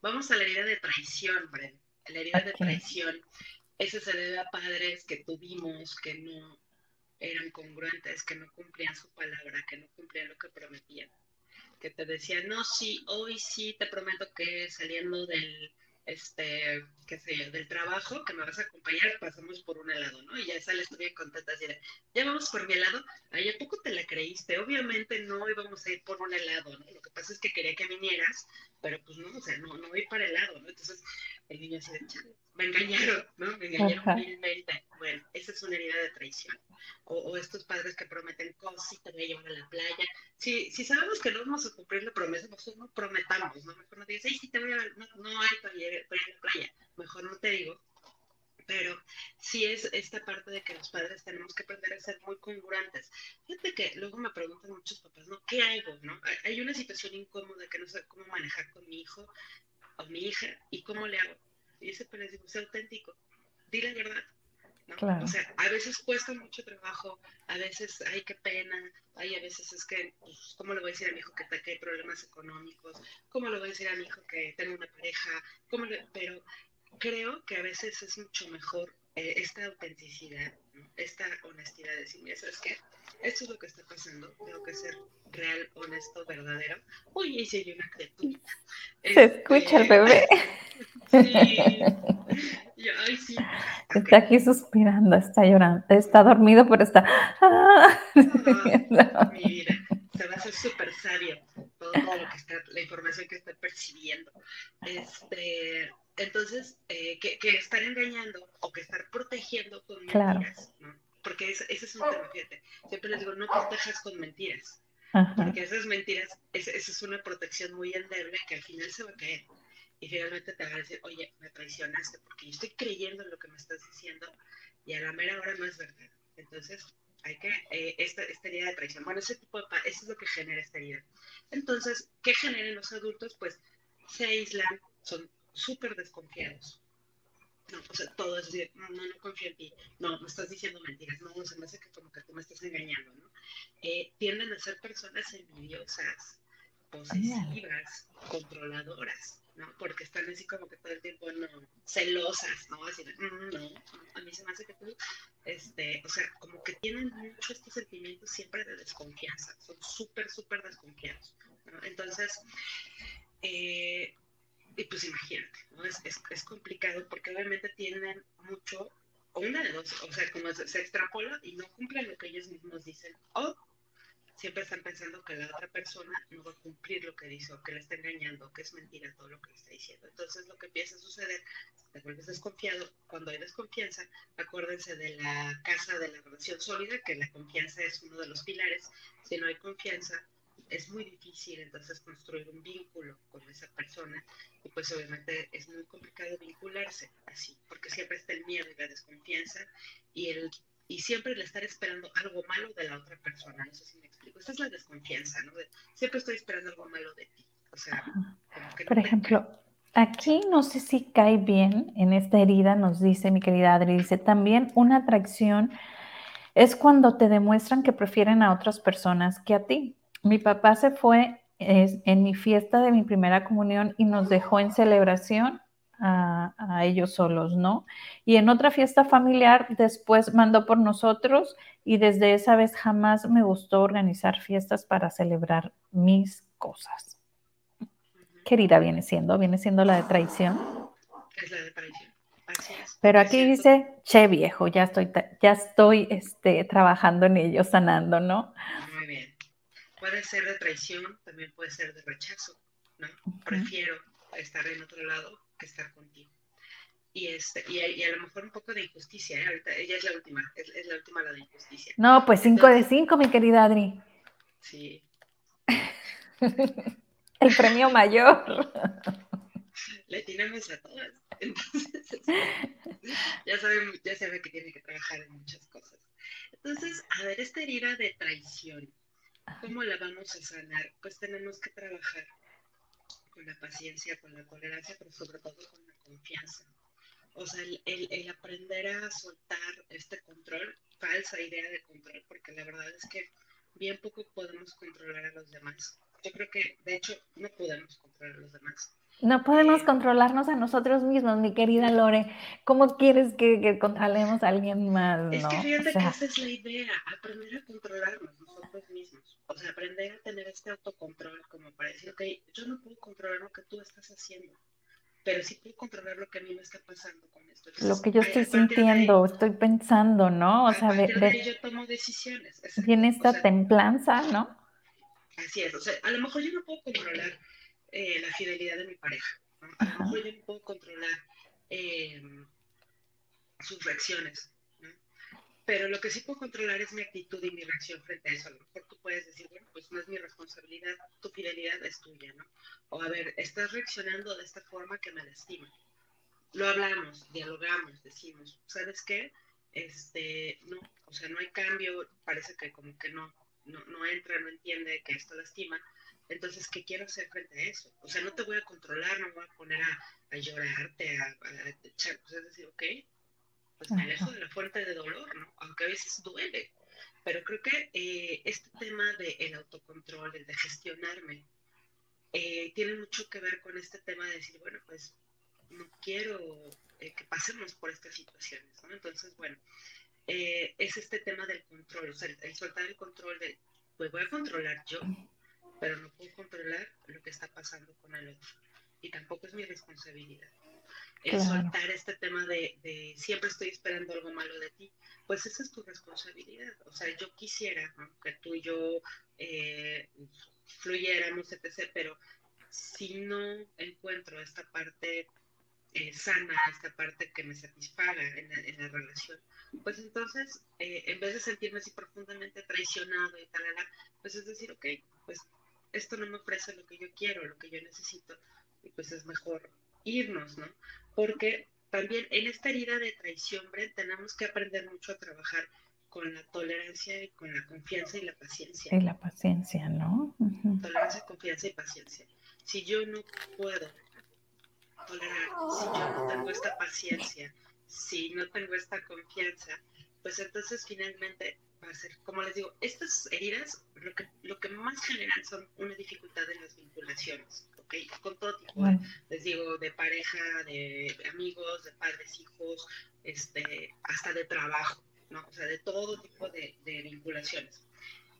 S3: vamos a la herida de traición, Bren. La herida de traición. Esa se debe a padres que tuvimos que no eran congruentes, que no cumplían su palabra, que no cumplían lo que prometían. Que te decían, no, sí, hoy sí te prometo que saliendo del, este, qué sé yo, del trabajo, que me vas a acompañar, pasamos por un helado, ¿no? Y ya sales tú contenta, así de, ya vamos por mi helado, ahí a poco te la creíste, obviamente no íbamos a ir por un helado, ¿no? Lo que pasa es que quería que vinieras, pero pues no, o sea, no, no voy para helado, ¿no? Entonces el niño así de, me engañaron, ¿no? Me engañaron milmente. Bueno, esa es una herida de traición. O, o, estos padres que prometen cosas y te voy a llevar a la playa. Si, si sabemos que no vamos a cumplir la promesa, mejor no prometamos, ¿no? Mejor no digas, ay, sí te voy a, no, no hay para ir, a la playa. Mejor no te digo, pero sí es esta parte de que los padres tenemos que aprender a ser muy congruentes. Fíjate que luego me preguntan muchos papás, ¿no? ¿Qué hago? ¿no? Hay una situación incómoda que no sé cómo manejar con mi hijo o mi hija y cómo le hago. Y ese digo, sé auténtico, di la verdad. ¿no? O sea, a veces cuesta mucho trabajo, a veces hay que pena, hay a veces es que, pues, ¿cómo le voy a decir a mi hijo que, hay problemas económicos? ¿Cómo le voy a decir a mi hijo que tengo una pareja? ¿Cómo le... Pero creo que a veces es mucho mejor eh, esta autenticidad, esta honestidad de decir, ¿sabes qué? Esto es lo que está pasando, tengo que ser real, honesto, verdadero. Uy, y hay una criatura.
S2: Se escucha el bebé.
S3: Sí. ay, sí.
S2: Está aquí suspirando, está llorando, está dormido, pero está.
S3: Ah, mira, se va a hacer súper sabio todo, lo que está, la información que está percibiendo. Este, entonces, eh, que, estar engañando o que estar protegiendo con mentiras, ¿no? Porque ese, es un tema, fíjate. Siempre les digo, no protejas con mentiras. Porque esas mentiras, esa es una protección muy endeble que al final se va a caer. Y finalmente te va a decir, oye, me traicionaste porque yo estoy creyendo en lo que me estás diciendo y a la mera hora no es verdad. Entonces, hay que, eh, esta, esta herida de traición, bueno, ese tipo de, eso es lo que genera esta herida. Entonces, ¿qué generan los adultos? Pues se aíslan, son súper desconfiados. No, o sea, todo es decir, no, no, confío en ti, no, me estás diciendo mentiras, no, se me hace que como que tú me estás engañando, ¿no? Eh, tienden a ser personas envidiosas, posesivas, controladoras, ¿no? Porque están así como que todo el tiempo, no, celosas, ¿no? Así mm, no, a mí se me hace que tú, este, o sea, como que tienen mucho estos sentimientos siempre de desconfianza, son súper, súper desconfiados, ¿no? Entonces, eh, y pues imagínate, ¿no? Es, es, complicado porque obviamente tienen mucho, o una de dos, o sea, como se, extrapola y no cumplen lo que ellos mismos dicen, o siempre están pensando que la otra persona no va a cumplir lo que dice, o que le está engañando, que es mentira todo lo que le está diciendo. Entonces lo que empieza a suceder, te vuelves desconfiado, cuando hay desconfianza, acuérdense de la casa de la relación sólida, que la confianza es uno de los pilares, si no hay confianza, es muy difícil entonces construir un vínculo con esa persona y pues obviamente es muy complicado vincularse así, porque siempre está el miedo y la desconfianza y el y siempre el estar esperando algo malo de la otra persona, no sé si me explico. Esta es la desconfianza, ¿no? siempre estoy esperando algo malo de ti. O sea,
S2: por ejemplo, aquí no sé si cae bien en esta herida, nos dice mi querida Adri, dice también una atracción es cuando te demuestran que prefieren a otras personas que a ti mi papá se fue en mi fiesta de mi primera comunión y nos dejó en celebración a, ellos solos, ¿no? Y en otra fiesta familiar después mandó por nosotros y desde esa vez jamás me gustó organizar fiestas para celebrar mis cosas. Querida viene siendo, viene siendo la de traición.
S3: Es la de traición.
S2: Pero aquí dice, che viejo, ya estoy, ya estoy este, trabajando en ello, sanando, ¿no?
S3: Puede ser de traición, también puede ser de rechazo, ¿no? Prefiero estar en otro lado que estar contigo. Y, este, y, a, lo mejor un poco de injusticia, ¿eh? Ahorita ella es la última, es, la última la de injusticia.
S2: No, pues cinco de cinco, mi querida Adri.
S3: Sí.
S2: El premio mayor.
S3: Le tenemos a todas. Entonces, ya sabe, ya sabe que tiene que trabajar en muchas cosas. Entonces, a ver, esta herida de traición, ¿Cómo la vamos a sanar? Pues tenemos que trabajar con la paciencia, con la tolerancia, pero sobre todo con la confianza. O sea, el, aprender a soltar este control, falsa idea de control, porque la verdad es que bien poco podemos controlar a los demás. Yo creo que, de hecho, no podemos controlar a los demás.
S2: No podemos controlarnos a nosotros mismos, mi querida Lore. ¿Cómo quieres que, controlemos a alguien más?
S3: Es que fíjate que esa es la idea, aprender a controlarnos nosotros mismos. O sea, aprender a tener este autocontrol como para decir, ok, yo no puedo controlar lo que tú estás haciendo, pero sí puedo controlar lo que a mí me está pasando con esto.
S2: lo que yo estoy sintiendo, estoy pensando, ¿no?
S3: O sea, de, yo tomo decisiones.
S2: Viene esta templanza, ¿no?
S3: Así es, o sea, a lo mejor yo no puedo controlar eh, la fidelidad de mi pareja. A lo mejor yo no puedo controlar eh, sus reacciones, pero lo que sí puedo controlar es mi actitud y mi reacción frente a eso. A lo mejor tú puedes decir, bueno, pues no es mi responsabilidad, tu fidelidad es tuya, ¿no? O a ver, estás reaccionando de esta forma que me lastima. lo hablamos, dialogamos, decimos, ¿sabes qué? Este, no, o sea, no hay cambio, parece que como que no, no, no entra, no entiende que esto lastima. Entonces, ¿qué quiero hacer frente a eso? O sea, no te voy a controlar, no me voy a poner a, a llorarte, a, a, echar, pues es decir, ok, pues me alejo de la fuente de dolor, ¿no? Aunque a veces duele. Pero creo que eh, este tema del autocontrol, el de gestionarme, eh, tiene mucho que ver con este tema de decir, bueno, pues no quiero eh, que pasemos por estas situaciones, ¿no? Entonces, bueno, es este tema del control, o sea, el, soltar el control de, pues voy a controlar yo, pero no puedo controlar lo que está pasando con el otro. Y tampoco es mi responsabilidad. El soltar este tema de, de, siempre estoy esperando algo malo de ti, pues esa es tu responsabilidad. O sea, yo quisiera que tú y yo eh, fluyéramos, etc., pero si no encuentro esta parte eh, sana, esta parte que me satisfaga en la, relación, pues entonces, eh, en vez de sentirme así profundamente traicionado y tal, pues es decir, ok, pues esto no me ofrece lo que yo quiero, lo que yo necesito, y pues es mejor irnos, ¿no? Porque también en esta herida de traición, Brent, tenemos que aprender mucho a trabajar con la tolerancia y con la confianza y la paciencia.
S2: Y la paciencia, ¿no?
S3: Tolerancia, confianza y paciencia. Si yo no puedo tolerar, si yo no tengo esta paciencia, si no tengo esta confianza, pues entonces finalmente va a ser, como les digo, estas heridas lo que, lo que más generan son una dificultad en las vinculaciones con todo tipo, les digo, de pareja, de amigos, de padres, hijos, este, hasta de trabajo, ¿no? O sea, de todo tipo de, vinculaciones.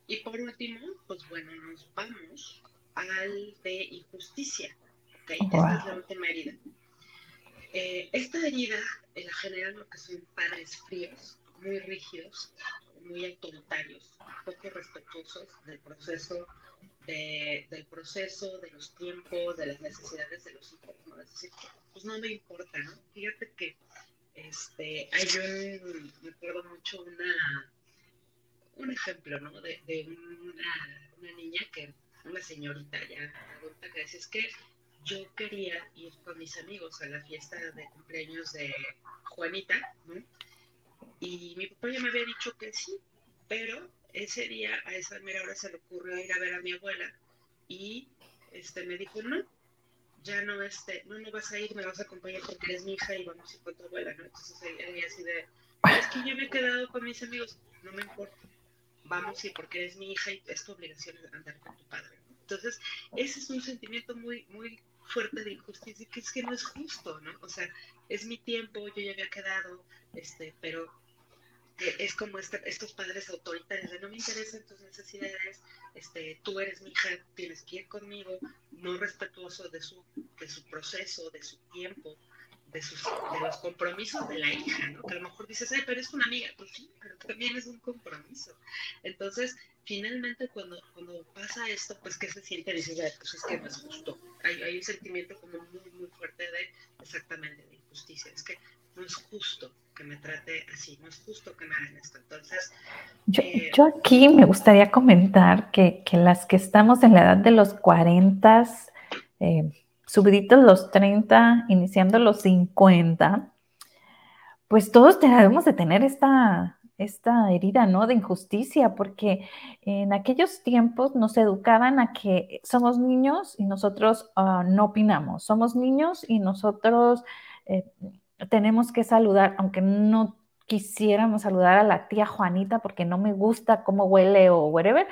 S3: Y por último, pues bueno, nos vamos al de injusticia, ¿ok? Esta es la última herida. Eh, esta herida la generan lo que son padres fríos, muy rígidos, muy autoritarios, poco respetuosos del proceso del proceso, de los tiempos, de las necesidades de los hijos, ¿no? Es decir, pues no me importa, ¿no? Fíjate que este, hay un, me acuerdo mucho una, un ejemplo, ¿no? De, de una, una, niña que, una señorita ya adulta que decía, es que yo quería ir con mis amigos a la fiesta de cumpleaños de Juanita, ¿no? Y mi papá ya me había dicho que sí, pero ese día a esa mera hora se le ocurrió ir a ver a mi abuela y este me dijo, no, ya no, este, no, no vas a ir, me vas a acompañar porque eres mi hija y vamos a ir con tu abuela, ¿no? Entonces ella así de, es que yo me he quedado con mis amigos, no me importa, vamos y porque eres mi hija y es tu obligación andar con tu padre, Entonces, ese es un sentimiento muy, muy fuerte de injusticia, que es que no es justo, ¿no? O sea, es mi tiempo, yo ya había quedado, este, pero es como este, estos padres autoritarios de no me interesan tus necesidades, este, tú eres mi hija, tienes que ir conmigo, no respetuoso de su, de su proceso, de su tiempo, de, sus, de los compromisos de la hija, ¿no? Que a lo mejor dices, ay, pero es una amiga, pues sí, pero también es un compromiso. Entonces, finalmente cuando, cuando pasa esto, pues que se siente, dices, pues es que no es justo. Hay, hay un sentimiento como muy, muy fuerte de exactamente de injusticia. Es que no es justo que me trate así, no es justo que me hagan esto. Entonces,
S2: yo, eh, yo aquí me gustaría comentar que, que, las que estamos en la edad de los 40, eh, subiditos los 30, iniciando los 50, pues todos debemos de tener esta, esta herida, ¿no? De injusticia, porque en aquellos tiempos nos educaban a que somos niños y nosotros uh, no opinamos, somos niños y nosotros eh, tenemos que saludar, aunque no quisiéramos saludar a la tía Juanita porque no me gusta cómo huele o whatever,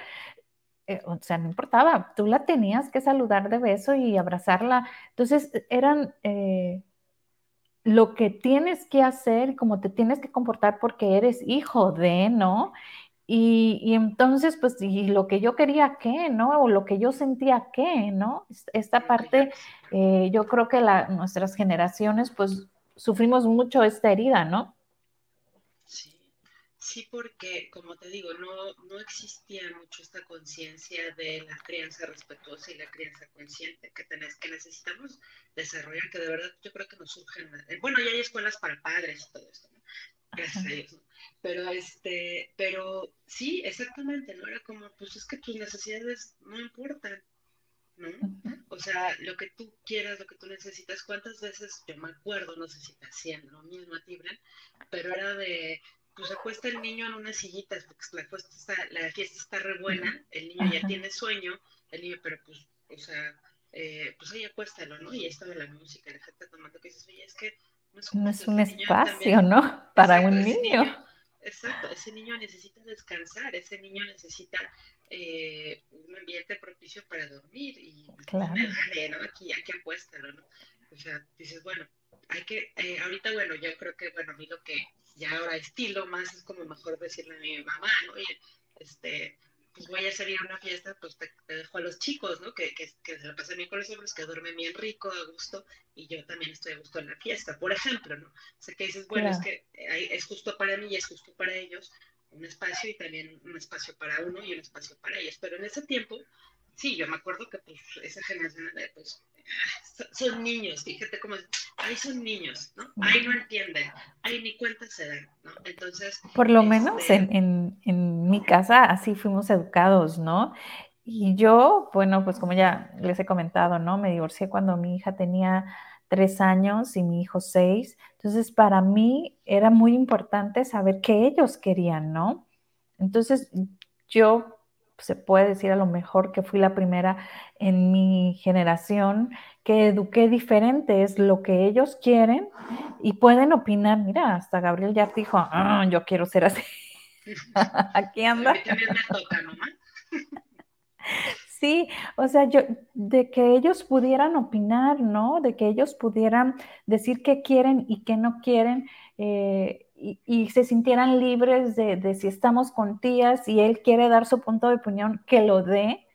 S2: eh, o sea, no importaba, tú la tenías que saludar de beso y abrazarla. Entonces, eran eh, lo que tienes que hacer, como te tienes que comportar porque eres hijo de, ¿no? Y, entonces, pues, y lo que yo quería, ¿qué? ¿No? O lo que yo sentía, ¿qué? ¿No? Esta parte, eh, yo creo que la, nuestras generaciones, pues, sufrimos mucho esta herida, ¿no?
S3: Sí, sí, porque como te digo, no, no existía mucho esta conciencia de la crianza respetuosa y la crianza consciente que, tenés, que necesitamos desarrollar, que de verdad yo creo que nos surgen, bueno, ya hay escuelas para padres y todo esto, ¿no? Gracias a Dios, Pero, este, pero sí, exactamente, ¿no? Era como, pues es que tus necesidades no importan, ¿no? O sea, lo que tú quieras, lo que tú necesitas, ¿cuántas veces yo me acuerdo, no sé si te hacían lo mismo a ti, pero era de, pues acuesta el niño en una sillita, porque la, fiesta está, la fiesta está re buena, el niño ya tiene sueño, el niño, pero pues, o sea, eh, pues ahí acuéstalo, ¿no? Y ahí estaba la música, la gente tomando que dices, oye, es que
S2: no es, no es un espacio, ¿no? Para un niño.
S3: Exacto, ese niño necesita descansar, ese niño necesita eh, un ambiente propicio para dormir y claro. ¿no? Aquí, aquí apuéstalo, ¿no? O sea, dices, bueno, hay que, eh, ahorita, bueno, yo creo que, bueno, a mí lo que ya ahora estilo más es como mejor decirle a mi mamá, ¿no? Oye, este, pues voy a salir a una fiesta, pues te, dejo a los chicos, ¿no? Que, que, que se la pasen bien con los hombres, que duermen bien rico, a gusto, y yo también estoy a gusto en la fiesta, por ejemplo, ¿no? O sea, que dices, bueno, es que es justo para mí y es justo para ellos un espacio y también un espacio para uno y un espacio para ellos. Pero en ese tiempo, sí, yo me acuerdo que pues esa generación de, pues, son niños, fíjate cómo, ahí son niños, ¿no? Ahí no entienden, ahí ni cuenta se dan, ¿no? Entonces...
S2: Por lo menos este en, en, en, mi casa así fuimos educados, ¿no? Y yo, bueno, pues como ya les he comentado, ¿no? Me divorcié cuando mi hija tenía tres años y mi hijo seis. Entonces, para mí era muy importante saber qué ellos querían, ¿no? Entonces, yo se puede decir a lo mejor que fui la primera en mi generación que eduqué diferente, es lo que ellos quieren y pueden opinar. Mira, hasta Gabriel ya dijo, ah, yo quiero ser así. Aquí anda. Sí, o sea, yo, de que ellos pudieran opinar, ¿no? De que ellos pudieran decir qué quieren y qué no quieren eh, y, se sintieran libres de, de, si estamos con tías y él quiere dar su punto de opinión, que lo dé.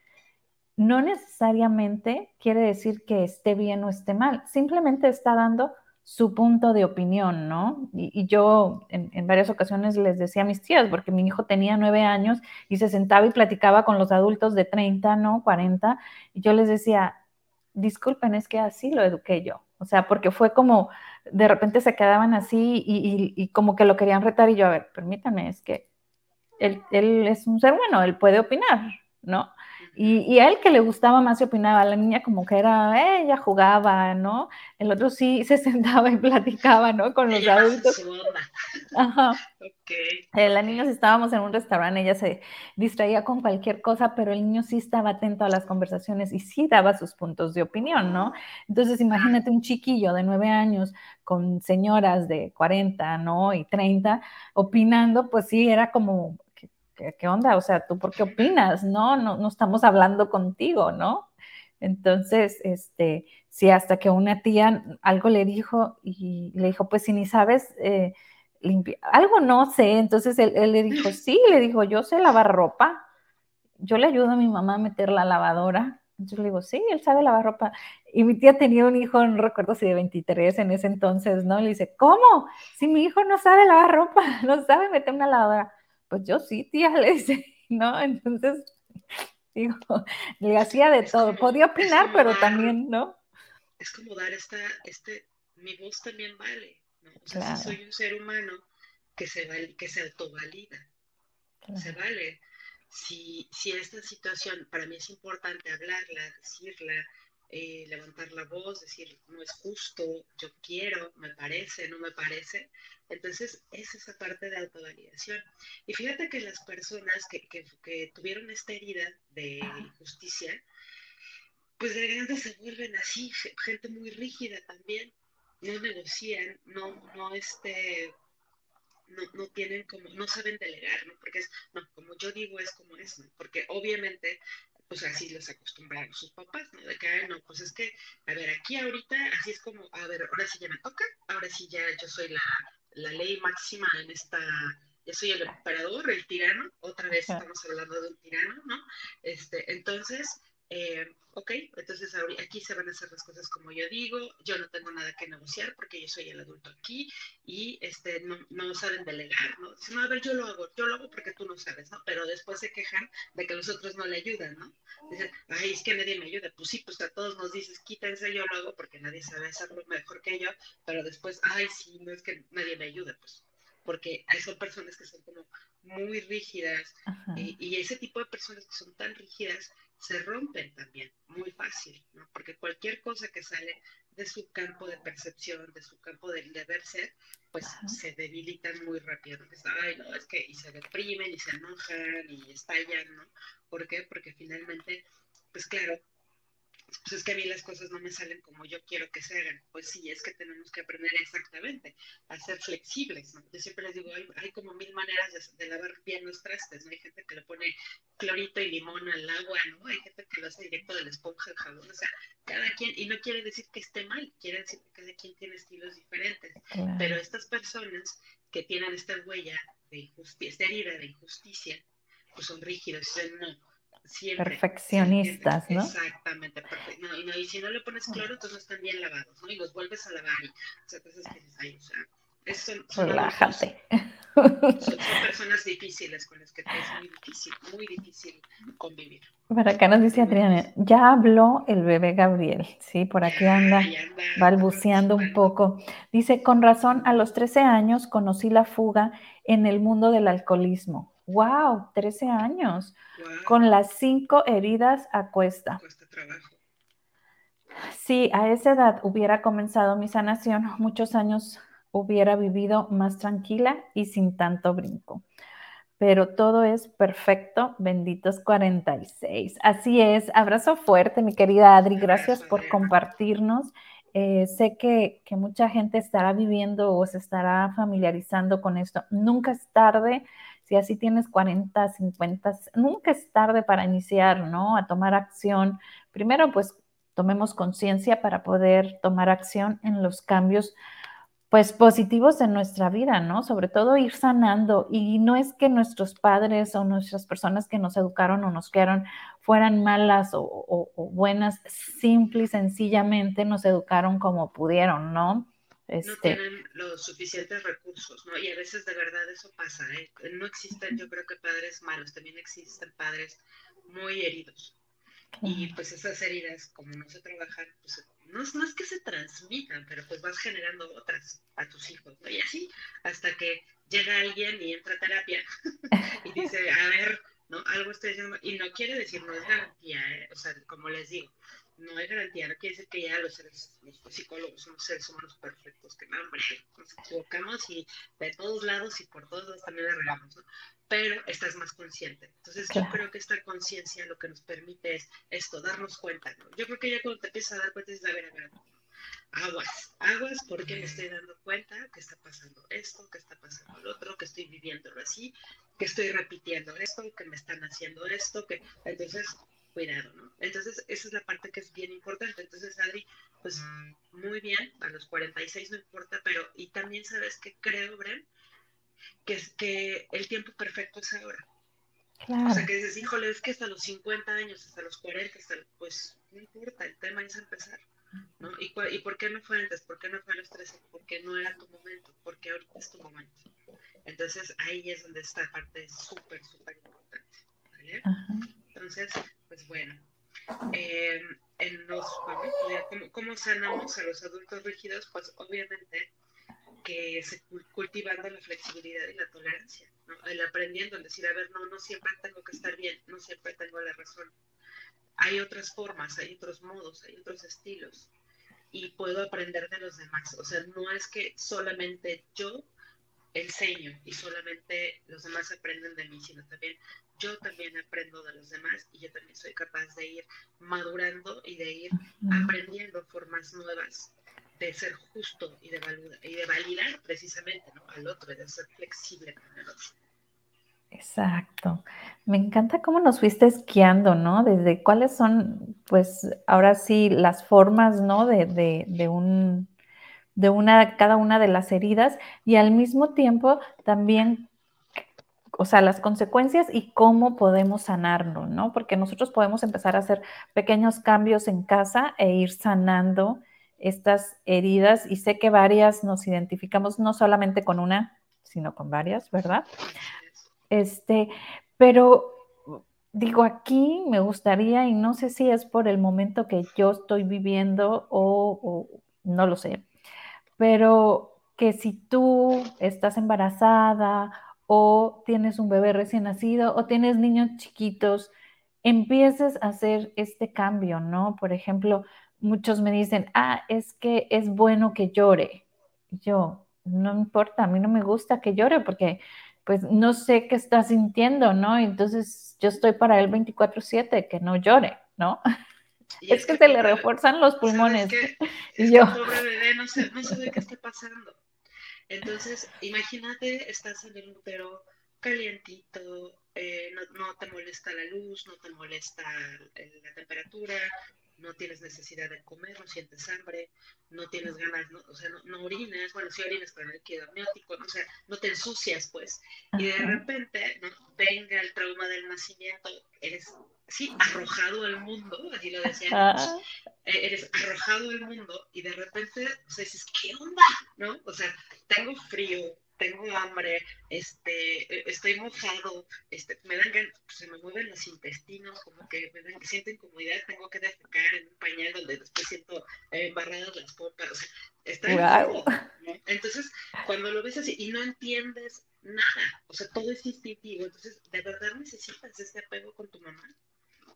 S2: No necesariamente quiere decir que esté bien o esté mal, simplemente está dando su punto de opinión, ¿no? Y, yo en, varias ocasiones les decía a mis tías, porque mi hijo tenía nueve años y se sentaba y platicaba con los adultos de 30, ¿no? 40, y yo les decía, disculpen, es que así lo eduqué yo. O sea, porque fue como, de repente se quedaban así y, como que lo querían retar y yo, a ver, permítanme, es que él, él es un ser bueno, él puede opinar, ¿no? Y, a él que le gustaba más se opinaba, la niña como que era, ella jugaba, ¿no? El otro sí se sentaba y platicaba, ¿no? Con los adultos. Ajá. Okay. Eh, la niña si estábamos en un restaurante, ella se distraía con cualquier cosa, pero el niño sí estaba atento a las conversaciones y sí daba sus puntos de opinión, ¿no? Entonces imagínate un chiquillo de nueve años con señoras de 40, ¿no? Y 30 opinando, pues sí, era como ¿qué, onda? O sea, ¿tú por qué opinas? No, no, no estamos hablando contigo, ¿no? Entonces, este, sí, hasta que una tía algo le dijo y le dijo, pues si ni sabes eh, limpiar, algo no sé, entonces él, le dijo, sí, le dijo, yo sé lavar ropa, yo le ayudo a mi mamá a meter la lavadora. Entonces le digo, sí, él sabe lavar ropa. Y mi tía tenía un hijo, no recuerdo si de 23 en ese entonces, ¿no? Le dice, ¿cómo? Si mi hijo no sabe lavar ropa, no sabe meter una lavadora pues yo sí, tía, le dice, ¿no? Entonces, digo, le hacía de todo. Podía opinar, pero también, ¿no?
S3: Es como dar esta, este, mi voz también vale, ¿no? O sea, si soy un ser humano que se, que se autovalida, se vale. Si, si esta situación para mí es importante hablarla, decirla, eh, levantar la voz, decir, no es justo, yo quiero, me parece, no me parece. Entonces, es esa parte de autovalidación. Y fíjate que las personas que, que, tuvieron esta herida de injusticia, pues de grande se vuelven así, gente muy rígida también, no negocian, no, no, este, no, no, tienen como, no saben delegar, ¿no? Porque es, no, como yo digo es como es, ¿no? Porque obviamente pues así los acostumbraron sus papás, ¿no? De que, no, pues es que, a ver, aquí ahorita, así es como, a ver, ahora sí ya me toca, ahora sí ya yo soy la, la ley máxima en esta, ya soy el emperador, el tirano, otra vez estamos hablando de un tirano, ¿no? Este, entonces, eh, ok, entonces aquí se van a hacer las cosas como yo digo, yo no tengo nada que negociar porque yo soy el adulto aquí y este, no, no saben delegar, ¿no? Dicen, no, a ver, yo lo hago, yo lo hago porque tú no sabes, ¿no? Pero después se quejan de que los otros no le ayudan, ¿no? Dicen, ay, es que nadie me ayuda. Pues sí, pues a todos nos dices, quítense, yo lo hago porque nadie sabe hacerlo mejor que yo, pero después, ay, sí, no es que nadie me ayuda, pues porque son personas que son como muy rígidas y, y, ese tipo de personas que son tan rígidas se rompen también muy fácil, ¿no? Porque cualquier cosa que sale de su campo de percepción, de su campo de deber ser, pues se debilitan muy rápido. Ay, no, es que y se deprimen y se enojan y estallan, ¿no? ¿Por qué? Porque finalmente, pues claro, pues es que a mí las cosas no me salen como yo quiero que se hagan. Pues sí, es que tenemos que aprender exactamente a ser flexibles. ¿no? Yo siempre les digo, hay, como mil maneras de, lavar bien los trastes. ¿no? Hay gente que le pone clorito y limón al agua, ¿no? Hay gente que lo hace directo de la esponja al jabón. O sea, cada quien, y no quiere decir que esté mal, quiere decir que cada quien tiene estilos diferentes. Pero estas personas que tienen esta huella de injusticia, esta herida de injusticia, pues son rígidos, dicen no
S2: perfeccionistas, ¿no?
S3: Exactamente, perfecto. No, y, si no le pones cloro, entonces no están bien lavados, ¿no? Y los vuelves a lavar y, o sea, que dices, ay, o sea,
S2: Relájate.
S3: Son, personas difíciles con las que es muy difícil, muy difícil convivir.
S2: Para acá nos dice Adriana, ya habló el bebé Gabriel, sí, por aquí anda, balbuceando un poco. Dice, con razón, a los 13 años conocí la fuga en el mundo del alcoholismo. ¡Wow! 13 años. Con las cinco heridas a cuesta.
S3: Cuesta trabajo.
S2: Si a esa edad hubiera comenzado mi sanación, muchos años hubiera vivido más tranquila y sin tanto brinco. Pero todo es perfecto, benditos 46. Así es, abrazo fuerte, mi querida Adri, gracias por compartirnos. Eh, sé que, que, mucha gente estará viviendo o se estará familiarizando con esto. Nunca es tarde, si así tienes 40, 50, nunca es tarde para iniciar, ¿no? A tomar acción. Primero, pues tomemos conciencia para poder tomar acción en los cambios pues positivos en nuestra vida, ¿no? Sobre todo ir sanando. Y no es que nuestros padres o nuestras personas que nos educaron o nos criaron fueran malas o, buenas, simple y sencillamente nos educaron como pudieron, ¿no?
S3: No este tienen los suficientes recursos, ¿no? Y a veces de verdad eso pasa, ¿eh? No existen, yo creo que padres malos, también existen padres muy heridos. Y pues esas heridas, como no se trabajan, pues no, es que se transmitan, pero pues vas generando otras a tus hijos, ¿no? Y así, hasta que llega alguien y entra a terapia y dice, a ver, ¿no? Algo estoy diciendo, y no quiere decir, no es garantía, ¿eh? o sea, como les digo, no hay garantía, no quiere decir que ya los seres, los psicólogos somos seres humanos perfectos, que no, hombre, nos equivocamos y de todos lados y por todos lados también le regamos, ¿no? Pero estás más consciente. Entonces yo creo que esta conciencia lo que nos permite es esto, darnos cuenta, ¿no? Yo creo que ya cuando te empiezas a dar cuenta es, a ver, a ver, aguas, aguas porque me estoy dando cuenta que está pasando esto, que está pasando lo otro, que estoy viviéndolo así, que estoy repitiendo esto, que me están haciendo esto, que entonces cuidado, ¿no? Entonces, esa es la parte que es bien importante. Entonces, Adri, pues muy bien, a los 46 no importa, pero y también sabes que creo, Bren, que es que el tiempo perfecto es ahora. O sea, que dices, híjole, es que hasta los 50 años, hasta los 40, hasta, pues no importa, el tema es empezar. ¿no? ¿Y, ¿Y por qué no fue antes? ¿Por qué no fue a los 13? Porque no era tu momento, porque ahorita es tu momento. Entonces ahí es donde esta parte súper, súper importante. ¿vale? Entonces, pues bueno, eh, en los, ¿cómo, sanamos a los adultos rígidos? Pues obviamente que se cultivando la flexibilidad y la tolerancia, el aprendiendo, el decir, a ver, no, no siempre tengo que estar bien, no siempre tengo la razón. Hay otras formas, hay otros modos, hay otros estilos y puedo aprender de los demás. O sea, no es que solamente yo enseño y solamente los demás aprenden de mí, sino también yo también aprendo de los demás y yo también soy capaz de ir madurando y de ir aprendiendo formas nuevas de ser justo y de, validar, y de validar precisamente ¿no? al otro, de ser flexible con el otro.
S2: Exacto. Me encanta cómo nos fuiste esquiando, ¿no? Desde cuáles son, pues, ahora sí, las formas, ¿no? De, de, de un, de una, cada una de las heridas y al mismo tiempo también o sea, las consecuencias y cómo podemos sanarlo, ¿no? Porque nosotros podemos empezar a hacer pequeños cambios en casa e ir sanando estas heridas y sé que varias nos identificamos no solamente con una, sino con varias, ¿verdad? Este, pero digo, aquí me gustaría, y no sé si es por el momento que yo estoy viviendo o, o no lo sé, pero que si tú estás embarazada o tienes un bebé recién nacido o tienes niños chiquitos empieces a hacer este cambio, ¿no? Por ejemplo, muchos me dicen, ah, es que es bueno que llore. Yo, no importa, a mí no me gusta que llore porque pues no sé qué está sintiendo, ¿no? Entonces yo estoy para él 24/7, que no llore, ¿no? Es, que, se le refuerzan los pulmones.
S3: y yo. pobre bebé no sé, no qué está pasando. Entonces, imagínate, estás en el útero calientito, eh, no, no, te molesta la luz, no te molesta la temperatura, no tienes necesidad de comer, no sientes hambre, no tienes ganas, no, o sea, no, orinas, bueno, sí orinas, pero no hay que amniótico, o sea, no te ensucias, pues, y de repente ¿no? venga el trauma del nacimiento, eres, sí, arrojado al mundo, así lo decían, ah. eh, eres arrojado al mundo, y de repente, o sea, dices, ¿qué onda? ¿No? O sea, tengo frío, tengo hambre, este, e, estoy mojado, este, me dan se me mueven los intestinos, como que me dan, siento incomodidad, tengo que defecar en un pañal donde después siento eh, embarradas las pompas, o sea, está wow. Entonces, cuando lo ves así y no entiendes nada, o sea, todo es instintivo, entonces, ¿de verdad necesitas este apego con tu mamá?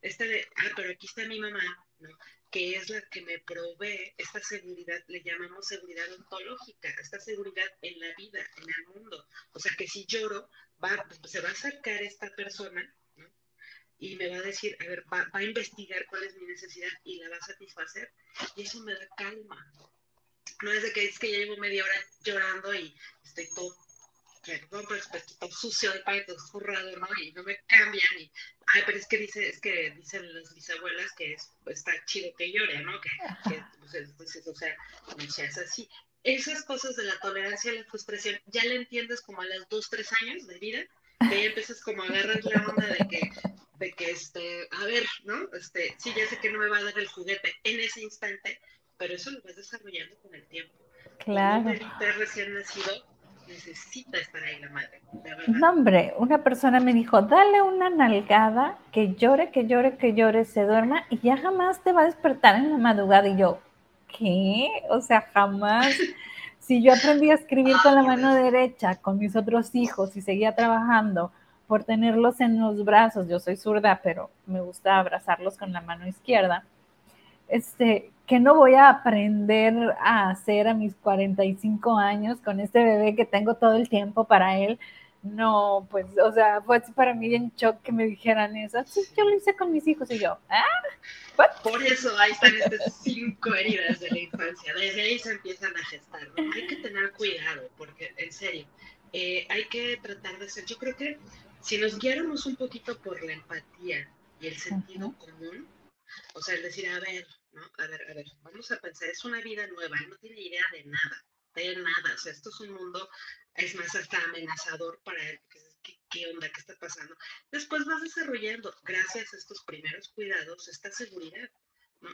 S3: Este de, ah, pero aquí está mi mamá, ¿no? que es la que me provee esta seguridad, le llamamos seguridad ontológica, esta seguridad en la vida, en el mundo. O sea que si lloro, va, se va a acercar esta persona ¿no? y me va a decir, a ver, va, va, a investigar cuál es mi necesidad y la va a satisfacer. Y eso me da calma. No es de que es que ya llevo media hora llorando y estoy todo perdón, pero es sucio y para todo zurrado, ¿no? Y no me cambian. Y, ay, pero es que dice, es que dicen las bisabuelas que es, está chido que llore, ¿no? Que, que pues, pues, o sea, no seas así. Esas cosas de la tolerancia a la frustración, ya la entiendes como a los dos, tres años de vida, que ya empiezas como a agarrar la onda de que, de que, este, a ver, ¿no? Este, sí, ya sé que no me va a dar el juguete en ese instante, pero eso lo vas desarrollando con el tiempo.
S2: Claro.
S3: Un recién nacido necesita estar ahí la madre.
S2: No, hombre, una persona me dijo, dale una nalgada, que llore, que llore, que llore, se duerma y ya jamás te va a despertar en la madrugada. Y yo, ¿qué? O sea, jamás. si yo aprendí a escribir con la mano derecha, con mis otros hijos y seguía trabajando por tenerlos en los brazos, yo soy zurda, pero me gusta abrazarlos con la mano izquierda este, que no voy a aprender a hacer a mis 45 años con este bebé que tengo todo el tiempo para él. No, pues, o sea, fue para mí en shock que me dijeran eso. Sí, yo lo hice con mis hijos y yo, ¿ah?
S3: Por eso ahí están estas cinco heridas de la infancia. Desde ahí se empiezan a gestar. Hay que tener cuidado, porque en serio, eh, hay que tratar de ser. Yo creo que si nos guiáramos un poquito por la empatía y el sentido común, o sea, el decir, a ver, A ver, a ver, vamos a pensar, es una vida nueva, no tiene idea de nada, de nada, o sea, esto es un mundo, es más hasta amenazador para él, ¿qué, qué onda, qué está pasando? Después vas desarrollando, gracias a estos primeros cuidados, esta seguridad,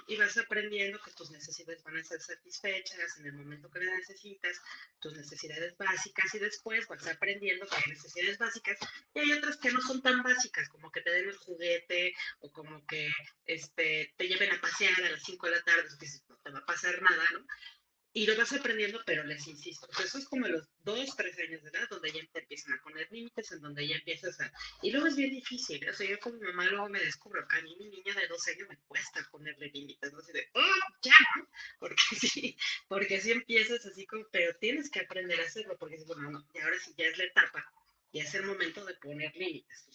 S3: y vas aprendiendo que tus necesidades van a ser satisfechas en el momento que las necesitas, tus necesidades básicas, y después vas aprendiendo que hay necesidades básicas y hay otras que no son tan básicas, como que te den el juguete o como que este, te lleven a pasear a las 5 de la tarde, que no te va a pasar nada, ¿no? Y lo vas aprendiendo, pero les insisto, eso es como los dos, tres años de edad, donde ya empiezan a poner límites, en donde ya empiezas a... Y luego es bien difícil, ¿eh? o sea, yo como mamá luego me descubro, a mí mi niña de dos años me cuesta ponerle límites, no sé, de, ¡oh, ya! Porque sí, porque sí empiezas así como, pero tienes que aprender a hacerlo, porque bueno, no, y ahora sí ya es la etapa, ya es el momento de poner límites, o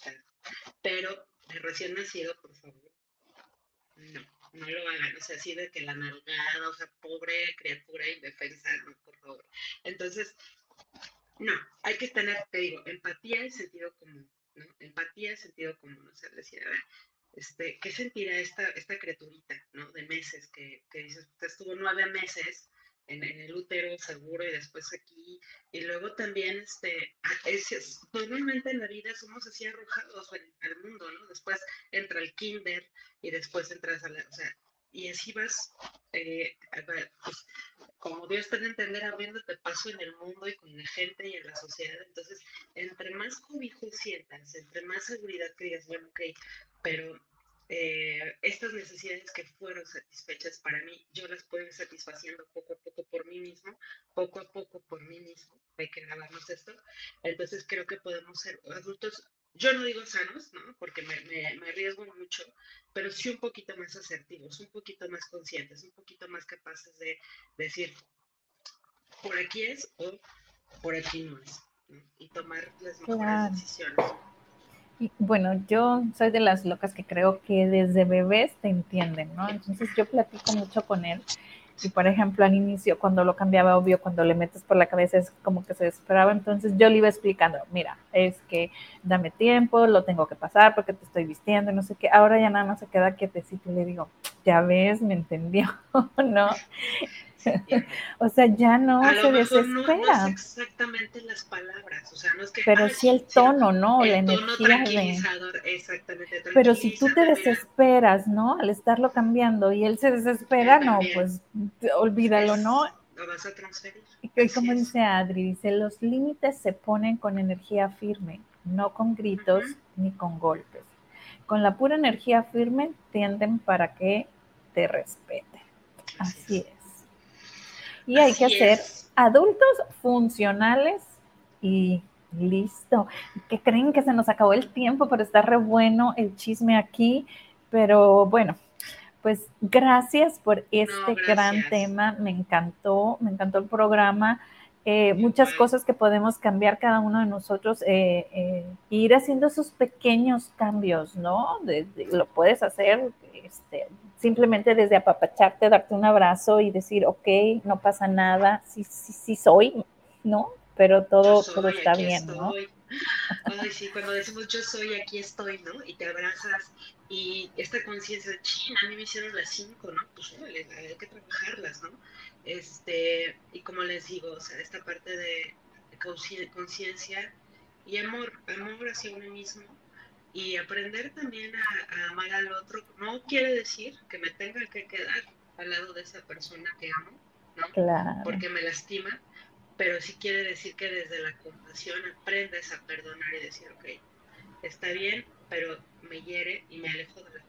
S3: pero de recién nacido, por favor, no no lo hagan, o sea, así de que la nalgada, o sea, pobre criatura indefensa, no, por favor. Entonces, no, hay que tener, te digo, empatía y sentido común, ¿no? Empatía y sentido común, o sea, decir, a ver, este, ¿qué sentirá esta, esta criaturita, ¿no? De meses, que, que dices, pues, estuvo nueve meses en, el útero seguro y después aquí. Y luego también, este, es, normalmente en la vida somos así arrojados al mundo, ¿no? Después entra el kinder y después entras a la, o sea, y así vas, eh, pues, como Dios te de entender, abriéndote paso en el mundo y con la gente y en la sociedad. Entonces, entre más cobijo sientas, entre más seguridad digas, bueno, ok, pero eh, estas necesidades que fueron satisfechas para mí, yo las puedo ir satisfaciendo poco a poco por mí mismo, poco a poco por mí mismo, hay que grabarnos esto. Entonces creo que podemos ser adultos yo no digo sanos, ¿no? Porque me, me, arriesgo mucho, pero sí un poquito más asertivos, un poquito más conscientes, un poquito más capaces de decir, por aquí es o por aquí no es, y tomar las mejores decisiones.
S2: Y, bueno, yo soy de las locas que creo que desde bebés te entienden, ¿no? Entonces yo platico mucho con él y por ejemplo, al inicio, cuando lo cambiaba, obvio, cuando le metes por la cabeza es como que se desesperaba. Entonces yo le iba explicando, mira, es que dame tiempo, lo tengo que pasar porque te estoy vistiendo, no sé qué. Ahora ya nada más se queda quietecito y le digo, ya ves, me entendió, ¿no? o sea, ya no se desespera.
S3: No, exactamente las palabras, o sea, no es que...
S2: Pero sí el tono, ¿no? la energía de...
S3: Exactamente.
S2: Pero si tú te desesperas, ¿no? Al estarlo cambiando y él se desespera, no, pues olvídalo, ¿no?
S3: Lo vas a transferir.
S2: Y como dice Adri, dice, los límites se ponen con energía firme, no con gritos ni con golpes. Con la pura energía firme tienden para que te respete. Así es. Y hay que ser adultos funcionales y listo. Que creen que se nos acabó el tiempo, pero está re bueno el chisme aquí. Pero bueno, pues gracias por este gran tema. Me encantó, me encantó el programa. Eh, muchas cosas que podemos cambiar cada uno de nosotros, eh, eh, ir haciendo esos pequeños cambios, ¿no? lo puedes hacer este, simplemente desde apapacharte, darte un abrazo y decir, ok, no pasa nada, sí, sí, sí soy, ¿no? Pero todo, todo está bien, ¿no?
S3: Ay, sí, cuando decimos yo soy, aquí estoy, ¿no? Y te abrazas y esta conciencia de, a mí me hicieron las cinco, ¿no? Pues hay que trabajarlas, ¿no? Este, y como les digo, o sea, esta parte de conciencia y amor, amor hacia uno mismo y aprender también a, amar al otro no quiere decir que me tenga que quedar al lado de esa persona que amo, ¿no? Porque me lastima, pero sí quiere decir que desde la compasión aprendes a perdonar y decir, ok, está bien, pero me hiere y me alejo de la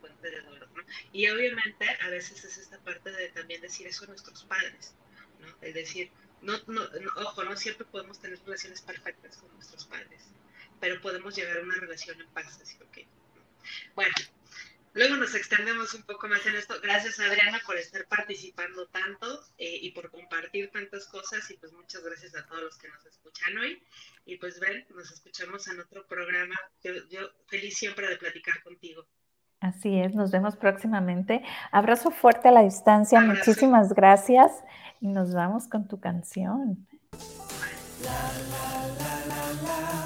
S3: fuente de dolor, ¿no? Y obviamente a veces es esta parte de también decir eso a nuestros padres, ¿no? Es decir, no, no, ojo, no siempre podemos tener relaciones perfectas con nuestros padres, pero podemos llegar a una relación en paz, así que, bueno, luego nos extendemos un poco más en esto. Gracias Adriana por estar participando tanto eh, y por compartir tantas cosas y pues muchas gracias a todos los que nos escuchan hoy. Y pues ven, nos escuchamos en otro programa. Yo, yo feliz siempre de platicar contigo.
S2: Así es, nos vemos próximamente. Abrazo fuerte a la distancia, muchísimas gracias y nos vamos con tu canción. La,